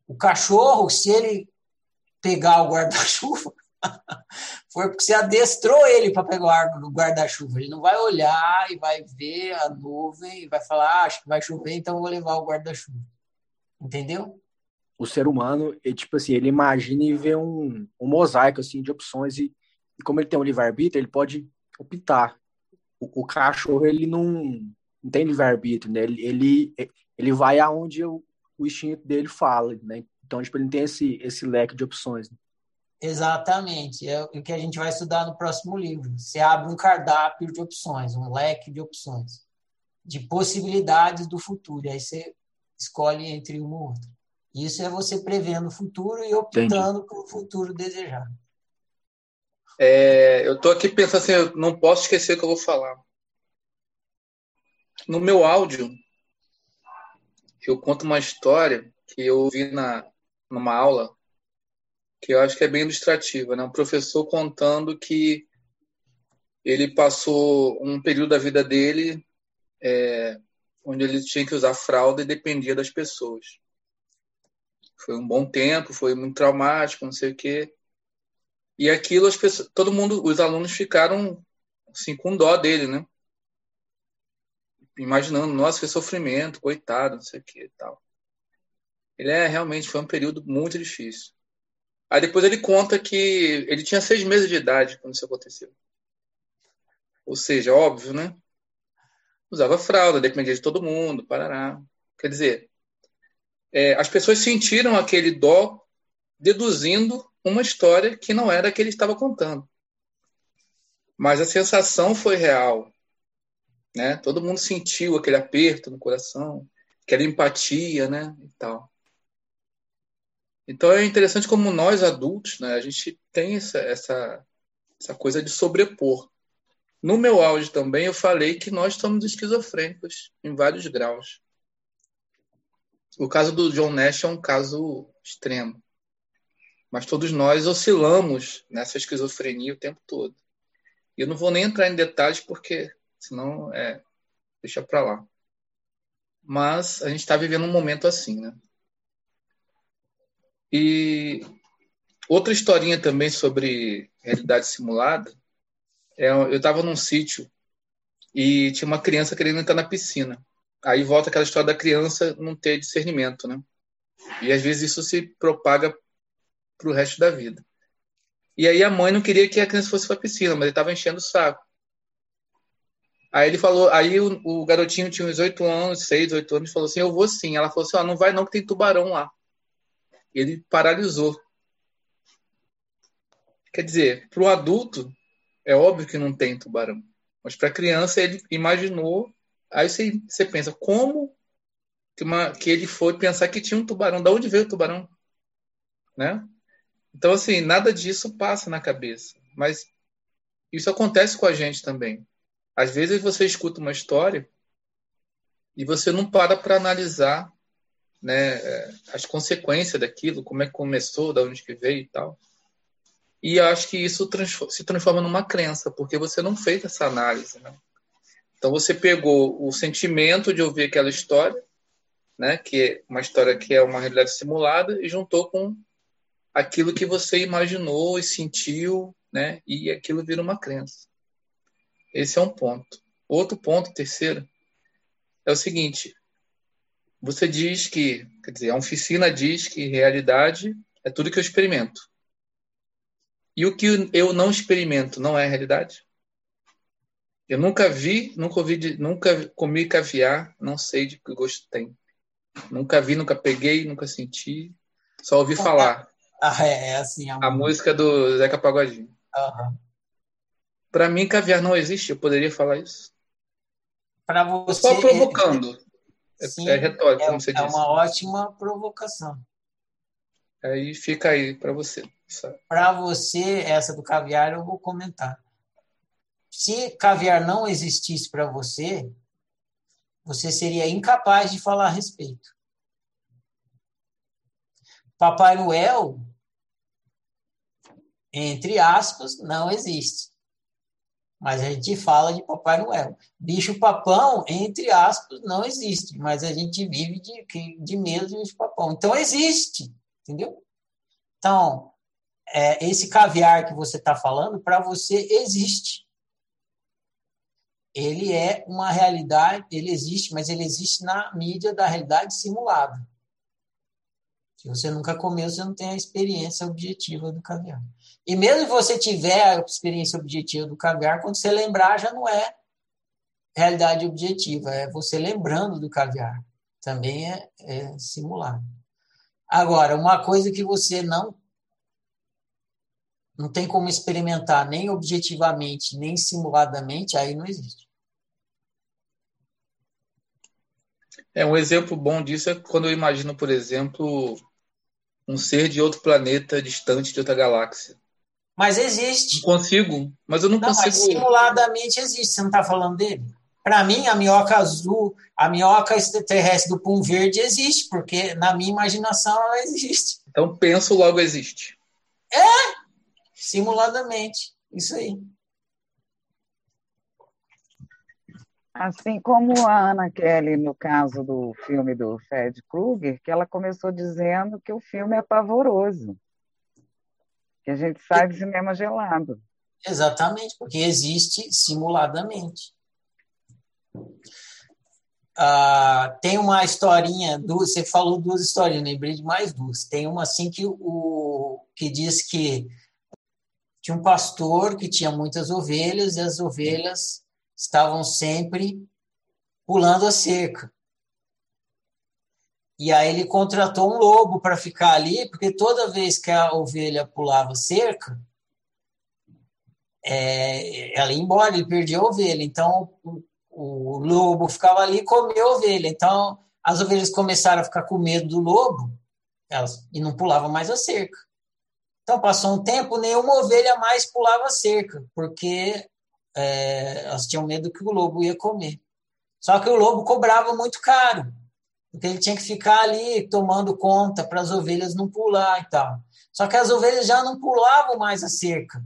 O cachorro, se ele pegar o guarda-chuva, [LAUGHS] foi porque você adestrou ele para pegar o guarda-chuva. Ele não vai olhar e vai ver a nuvem e vai falar: ah, acho que vai chover, então vou levar o guarda-chuva. Entendeu? O ser humano, ele, tipo assim, ele imagina e vê um, um mosaico assim, de opções e, e como ele tem um livre-arbítrio, ele pode optar. O, o, cachorro, ele não, não tem livre-arbítrio, né? Ele, ele, ele vai aonde o, o instinto dele fala, né? Então, tipo, ele não tem esse, esse leque de opções. Né? Exatamente. É o que a gente vai estudar no próximo livro. Você abre um cardápio de opções, um leque de opções, de possibilidades do futuro. Aí você escolhe entre uma ou outra. Isso é você prevendo o futuro e optando Entendi. pelo futuro desejado. É, eu estou aqui pensando assim, eu não posso esquecer o que eu vou falar. No meu áudio, eu conto uma história que eu ouvi na, numa aula que eu acho que é bem ilustrativa, né? Um professor contando que ele passou um período da vida dele é, onde ele tinha que usar fralda e dependia das pessoas. Foi um bom tempo, foi muito traumático, não sei o quê. E aquilo, as pessoas, todo mundo, os alunos ficaram assim com dó dele, né? Imaginando, nossa, que sofrimento, coitado, não sei o que tal. Ele é realmente foi um período muito difícil. Aí depois ele conta que ele tinha seis meses de idade quando isso aconteceu. Ou seja, óbvio, né? Usava fralda, dependia de todo mundo, parará. Quer dizer, é, as pessoas sentiram aquele dó deduzindo uma história que não era a que ele estava contando. Mas a sensação foi real. Né? Todo mundo sentiu aquele aperto no coração, aquela empatia né? e tal. Então é interessante como nós adultos, né, a gente tem essa, essa, essa coisa de sobrepor. No meu áudio também eu falei que nós estamos esquizofrênicos em vários graus. O caso do John Nash é um caso extremo. Mas todos nós oscilamos nessa esquizofrenia o tempo todo. E eu não vou nem entrar em detalhes porque senão é deixa para lá. Mas a gente está vivendo um momento assim, né? E outra historinha também sobre realidade simulada. É, eu estava num sítio e tinha uma criança querendo entrar na piscina. Aí volta aquela história da criança não ter discernimento, né? E às vezes isso se propaga para o resto da vida. E aí a mãe não queria que a criança fosse para a piscina, mas ele estava enchendo o saco. Aí ele falou, aí o, o garotinho tinha uns oito anos, seis, oito anos, falou assim, eu vou sim. Ela falou assim, ó, não vai não que tem tubarão lá. Ele paralisou. Quer dizer, para o adulto, é óbvio que não tem tubarão. Mas para a criança, ele imaginou. Aí você, você pensa, como que, uma, que ele foi pensar que tinha um tubarão? Da onde veio o tubarão? Né? Então, assim, nada disso passa na cabeça. Mas isso acontece com a gente também. Às vezes você escuta uma história e você não para para analisar né, as consequências daquilo, como é que começou, da onde que veio e tal. E acho que isso se transforma numa crença, porque você não fez essa análise. Né? Então você pegou o sentimento de ouvir aquela história, né, que é uma história que é uma realidade simulada, e juntou com aquilo que você imaginou e sentiu, né, e aquilo vira uma crença. Esse é um ponto. Outro ponto, terceiro, é o seguinte: você diz que, quer dizer, a oficina diz que realidade é tudo que eu experimento. E o que eu não experimento não é realidade? Eu nunca vi, nunca ouvi, nunca comi caviar, não sei de que gosto tem. Nunca vi, nunca peguei, nunca senti, só ouvi falar. Ah, é, é assim. A, a música do Zeca Pagodinho. Uhum. Para mim, caviar não existe, eu poderia falar isso. Para você. Só provocando. É, Sim, é retórico, é, como você é disse. uma ótima provocação. Aí fica aí para você. Para você, essa do caviar, eu vou comentar. Se caviar não existisse para você, você seria incapaz de falar a respeito. Papai Noel, entre aspas, não existe. Mas a gente fala de Papai Noel. Bicho papão, entre aspas, não existe. Mas a gente vive de, de medo de bicho papão. Então existe, entendeu? Então, é, esse caviar que você está falando, para você existe. Ele é uma realidade, ele existe, mas ele existe na mídia da realidade simulada. Se você nunca comeu, você não tem a experiência objetiva do caviar. E mesmo que você tiver a experiência objetiva do caviar, quando você lembrar, já não é realidade objetiva, é você lembrando do caviar. Também é, é simulado. Agora, uma coisa que você não não tem como experimentar nem objetivamente, nem simuladamente, aí não existe. É um exemplo bom disso é quando eu imagino, por exemplo, um ser de outro planeta distante de outra galáxia. Mas existe. Não consigo, mas eu não, não consigo. Mas simuladamente existe. Você não está falando dele? Para mim, a minhoca azul, a minhoca extraterrestre do pum verde existe, porque na minha imaginação ela existe. Então penso, logo existe. É, simuladamente. Isso aí. Assim como a Ana Kelly, no caso do filme do Fred Krueger, que ela começou dizendo que o filme é pavoroso, que a gente sai de cinema gelado. Exatamente, porque existe simuladamente. Ah, tem uma historinha, duas, você falou duas historinhas, lembrei de mais duas. Tem uma assim que, o, que diz que tinha um pastor que tinha muitas ovelhas e as ovelhas estavam sempre pulando a cerca. E aí ele contratou um lobo para ficar ali, porque toda vez que a ovelha pulava cerca, é, ela ia embora, ele perdia a ovelha. Então o, o lobo ficava ali e comia a ovelha. Então as ovelhas começaram a ficar com medo do lobo elas, e não pulavam mais a cerca. Então passou um tempo, nenhuma ovelha mais pulava a cerca, porque é, elas tinham medo que o lobo ia comer. Só que o lobo cobrava muito caro, porque ele tinha que ficar ali tomando conta para as ovelhas não pular e tal. Só que as ovelhas já não pulavam mais a cerca,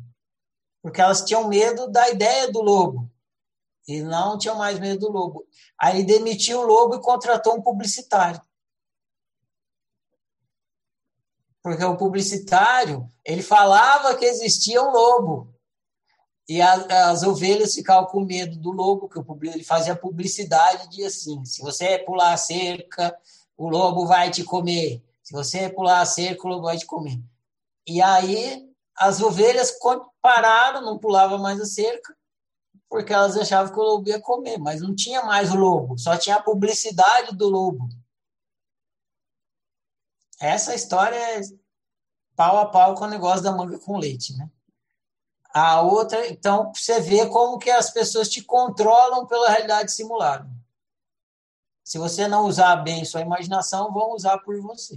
porque elas tinham medo da ideia do lobo. E não tinham mais medo do lobo. Aí demitiu o lobo e contratou um publicitário. Porque o publicitário, ele falava que existia um lobo, E a, as ovelhas ficavam com medo do lobo, que ele fazia publicidade de assim: se você pular a cerca, o lobo vai te comer. Se você pular a cerca, o lobo vai te comer. E aí as ovelhas pararam, não pulavam mais a cerca, porque elas achavam que o lobo ia comer, mas não tinha mais o lobo, só tinha a publicidade do lobo. Essa história é pau a pau com o negócio da manga com leite, né? A outra, então, você vê como que as pessoas te controlam pela realidade simulada. Se você não usar bem sua imaginação, vão usar por você.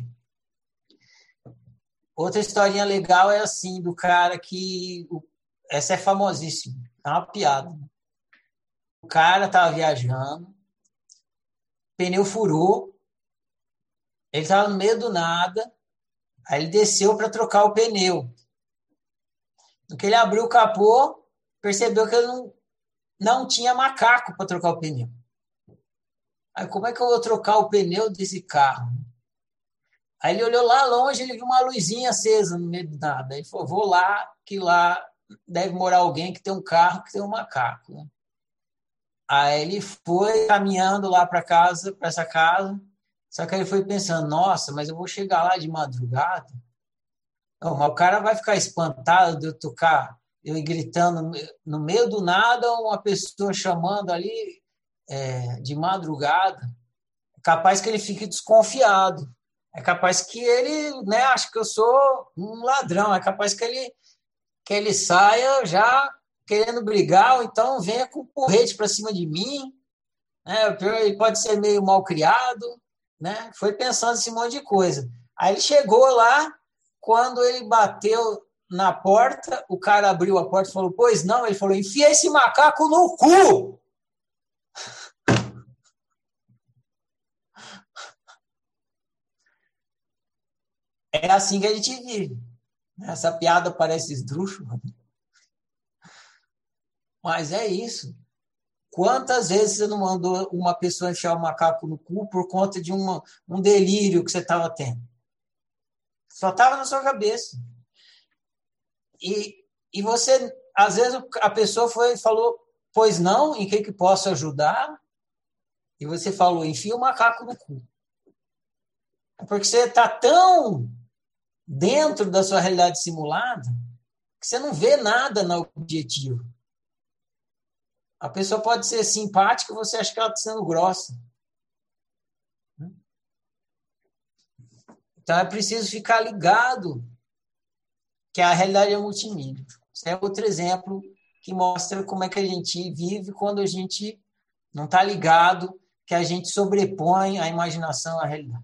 Outra historinha legal é assim, do cara que. Essa é famosíssima, é uma piada. O cara estava viajando, pneu furou, ele estava no meio do nada, aí ele desceu para trocar o pneu. Que ele abriu o capô, percebeu que ele não, não tinha macaco para trocar o pneu. Aí, como é que eu vou trocar o pneu desse carro? Aí ele olhou lá longe, ele viu uma luzinha acesa no meio do nada. Ele falou: vou lá, que lá deve morar alguém que tem um carro que tem um macaco. Né? Aí ele foi caminhando lá para casa, para essa casa. Só que ele foi pensando: nossa, mas eu vou chegar lá de madrugada. Não, mas o cara vai ficar espantado de eu tocar, eu gritando no meio do nada, uma pessoa chamando ali é, de madrugada. É capaz que ele fique desconfiado. É capaz que ele, né, acha que eu sou um ladrão. É capaz que ele, que ele saia já querendo brigar, ou então venha com porrete para cima de mim. Né? Ele pode ser meio mal criado. Né? Foi pensando esse monte de coisa. Aí ele chegou lá, quando ele bateu na porta, o cara abriu a porta e falou: Pois não? Ele falou: Enfia esse macaco no cu! [LAUGHS] É assim que a gente vive. Essa piada parece esdrúxula. Mas é isso. Quantas vezes você não mandou uma pessoa enfiar o macaco no cu por conta de uma, um delírio que você estava tendo? Só estava na sua cabeça. E, e você, às vezes, a pessoa foi falou, pois não, em que, que posso ajudar? E você falou, enfia o macaco no cu. Porque você está tão dentro da sua realidade simulada que você não vê nada no objetivo. A pessoa pode ser simpática você acha que ela está sendo grossa. Então é preciso ficar ligado que a realidade é multinível. Esse é outro exemplo que mostra como é que a gente vive quando a gente não está ligado, que a gente sobrepõe a imaginação à realidade.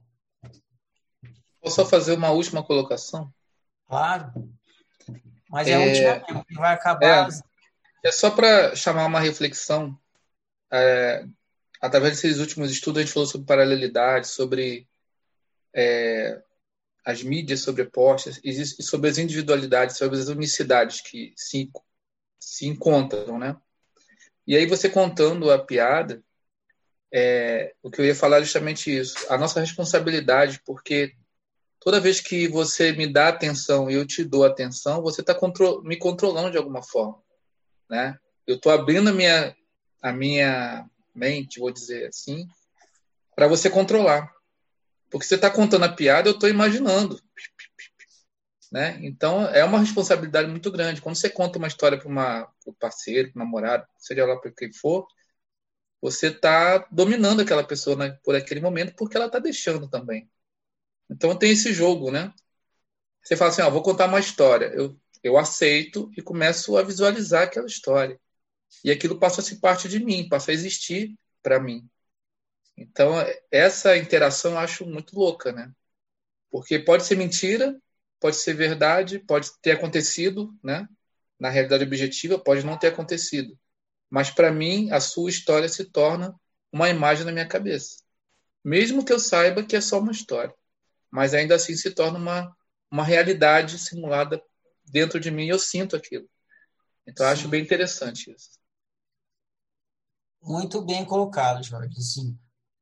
Vou só fazer uma última colocação? Claro. Mas é, é a última mesmo, que vai acabar. É, é só para chamar uma reflexão. É, através desses últimos estudos, a gente falou sobre paralelidade, sobre é, as mídias sobrepostas e sobre as individualidades, sobre as unicidades que se, se encontram, né? E aí você contando a piada, é, o que eu ia falar é justamente isso, a nossa responsabilidade, porque toda vez que você me dá atenção e eu te dou atenção, você está contro me controlando de alguma forma, né? Eu estou abrindo a minha, a minha mente, vou dizer assim, para você controlar. Porque você está contando a piada, eu estou imaginando. Né? Então, é uma responsabilidade muito grande. Quando você conta uma história para o parceiro, para namorado, seja lá para quem for, você está dominando aquela pessoa né, por aquele momento, porque ela está deixando também. Então, tem esse jogo, né? Você fala assim, ó, vou contar uma história. Eu, eu aceito e começo a visualizar aquela história. E aquilo passa a ser parte de mim, passa a existir para mim. Então, essa interação eu acho muito louca, né? Porque pode ser mentira, pode ser verdade, pode ter acontecido, né? Na realidade objetiva, pode não ter acontecido. Mas para mim, a sua história se torna uma imagem na minha cabeça. Mesmo que eu saiba que é só uma história. Mas ainda assim se torna uma, uma realidade simulada dentro de mim e eu sinto aquilo. Então, eu acho bem interessante isso. Muito bem colocado, Jorge. Sim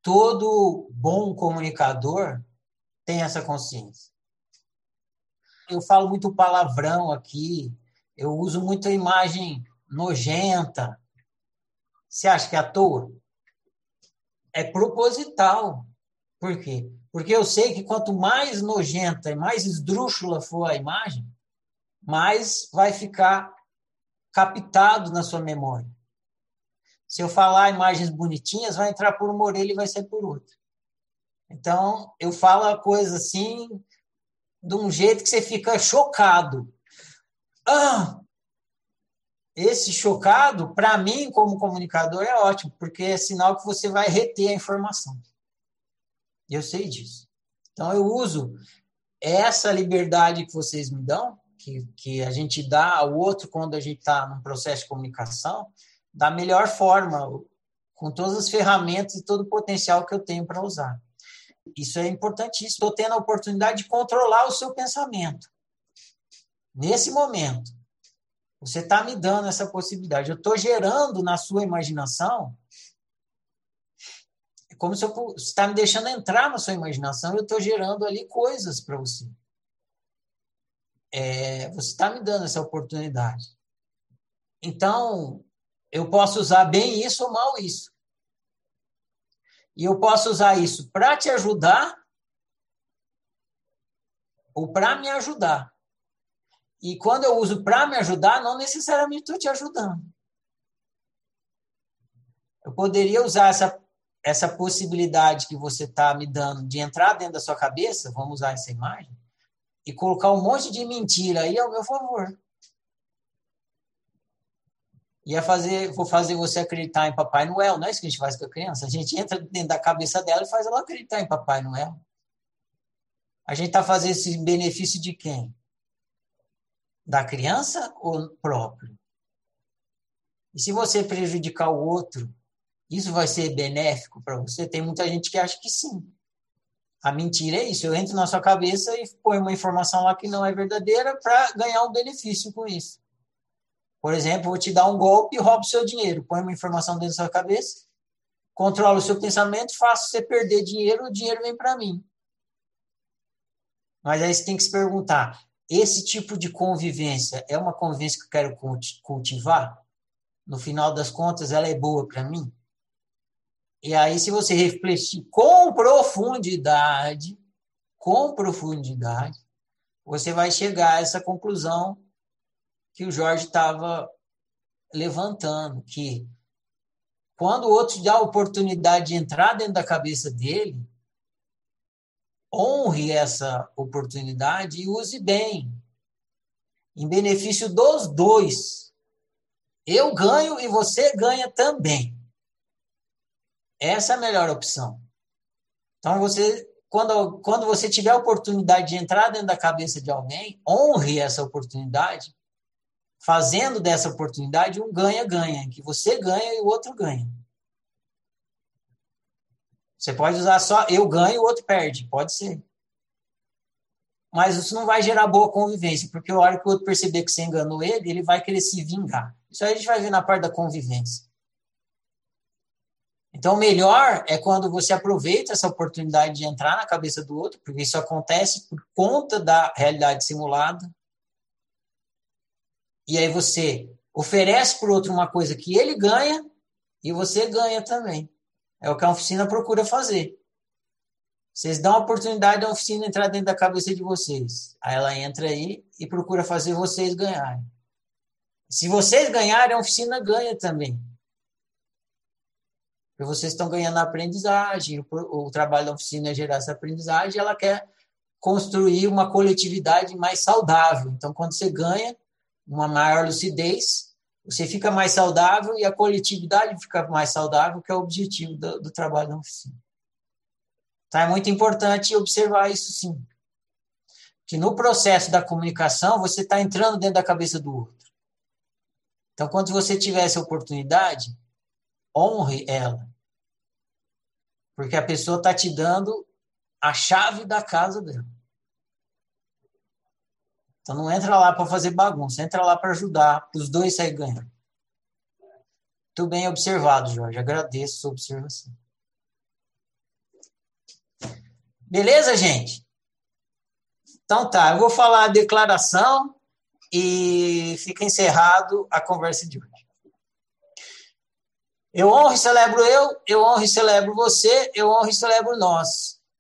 todo bom comunicador tem essa consciência. Eu falo muito palavrão aqui, eu uso muita imagem nojenta, você acha que é à toa? É proposital. Por quê? Porque eu sei que quanto mais nojenta e mais esdrúxula for a imagem, mais vai ficar captado na sua memória. Se eu falar imagens bonitinhas, vai entrar por uma orelha e vai sair por outra. Então, eu falo a coisa assim, de um jeito que você fica chocado. Ah! Esse chocado, para mim, como comunicador, é ótimo, porque é sinal que você vai reter a informação. Eu sei disso. Então, eu uso essa liberdade que vocês me dão, que, que a gente dá ao outro quando a gente está num processo de comunicação, da melhor forma, com todas as ferramentas e todo o potencial que eu tenho para usar. Isso é importantíssimo. Estou tendo a oportunidade de controlar o seu pensamento. Nesse momento, você está me dando essa possibilidade. Eu estou gerando na sua imaginação. É como se você está me deixando entrar na sua imaginação eu estou gerando ali coisas para você. É, você está me dando essa oportunidade. Então, eu posso usar bem isso ou mal isso. E eu posso usar isso para te ajudar ou para me ajudar. E quando eu uso para me ajudar, não necessariamente estou te ajudando. Eu poderia usar essa, essa possibilidade que você está me dando de entrar dentro da sua cabeça, vamos usar essa imagem, e colocar um monte de mentira aí ao meu favor ia fazer, vou fazer você acreditar em Papai Noel. Não é isso que a gente faz com a criança. A gente entra dentro da cabeça dela e faz ela acreditar em Papai Noel. A gente está fazendo esse benefício de quem? Da criança ou próprio? E se você prejudicar o outro, isso vai ser benéfico para você? Tem muita gente que acha que sim. A mentira é isso. Eu entro na sua cabeça e ponho uma informação lá que não é verdadeira para ganhar um benefício com isso. Por exemplo, vou te dar um golpe e roubo seu dinheiro. Põe uma informação dentro da sua cabeça, controlo o seu pensamento, faço você perder dinheiro, o dinheiro vem para mim. Mas aí você tem que se perguntar: esse tipo de convivência é uma convivência que eu quero cultivar? No final das contas, ela é boa para mim? E aí, se você refletir com profundidade, com profundidade, você vai chegar a essa conclusão que o Jorge estava levantando, que quando o outro dá a oportunidade de entrar dentro da cabeça dele, honre essa oportunidade e use bem, em benefício dos dois. Eu ganho e você ganha também. Essa é a melhor opção. Então, você, quando, quando você tiver a oportunidade de entrar dentro da cabeça de alguém, honre essa oportunidade fazendo dessa oportunidade um ganha-ganha, que você ganha e o outro ganha. Você pode usar só eu ganho e o outro perde, pode ser. Mas isso não vai gerar boa convivência, porque a hora que o outro perceber que você enganou ele, ele vai querer se vingar. Isso aí a gente vai ver na parte da convivência. Então, o melhor é quando você aproveita essa oportunidade de entrar na cabeça do outro, porque isso acontece por conta da realidade simulada, e aí você oferece para o outro uma coisa que ele ganha e você ganha também. É o que a oficina procura fazer. Vocês dão a oportunidade da oficina entrar dentro da cabeça de vocês. Aí ela entra aí e procura fazer vocês ganharem. Se vocês ganharem, a oficina ganha também. Porque vocês estão ganhando a aprendizagem, o, o trabalho da oficina é gerar essa aprendizagem, ela quer construir uma coletividade mais saudável. Então, quando você ganha, uma maior lucidez, você fica mais saudável e a coletividade fica mais saudável, que é o objetivo do, do trabalho na oficina. Então, é muito importante observar isso sim. Que no processo da comunicação, você está entrando dentro da cabeça do outro. Então, quando você tiver essa oportunidade, honre ela. Porque a pessoa está te dando a chave da casa dela. Então não entra lá para fazer bagunça, entra lá para ajudar, os dois saírem ganhando. Muito bem observado, Jorge. Agradeço a sua observação. Beleza, gente? Então tá, eu vou falar a declaração e fica encerrado a conversa de hoje. Eu honro e celebro eu, eu honro e celebro você, eu honro e celebro nós.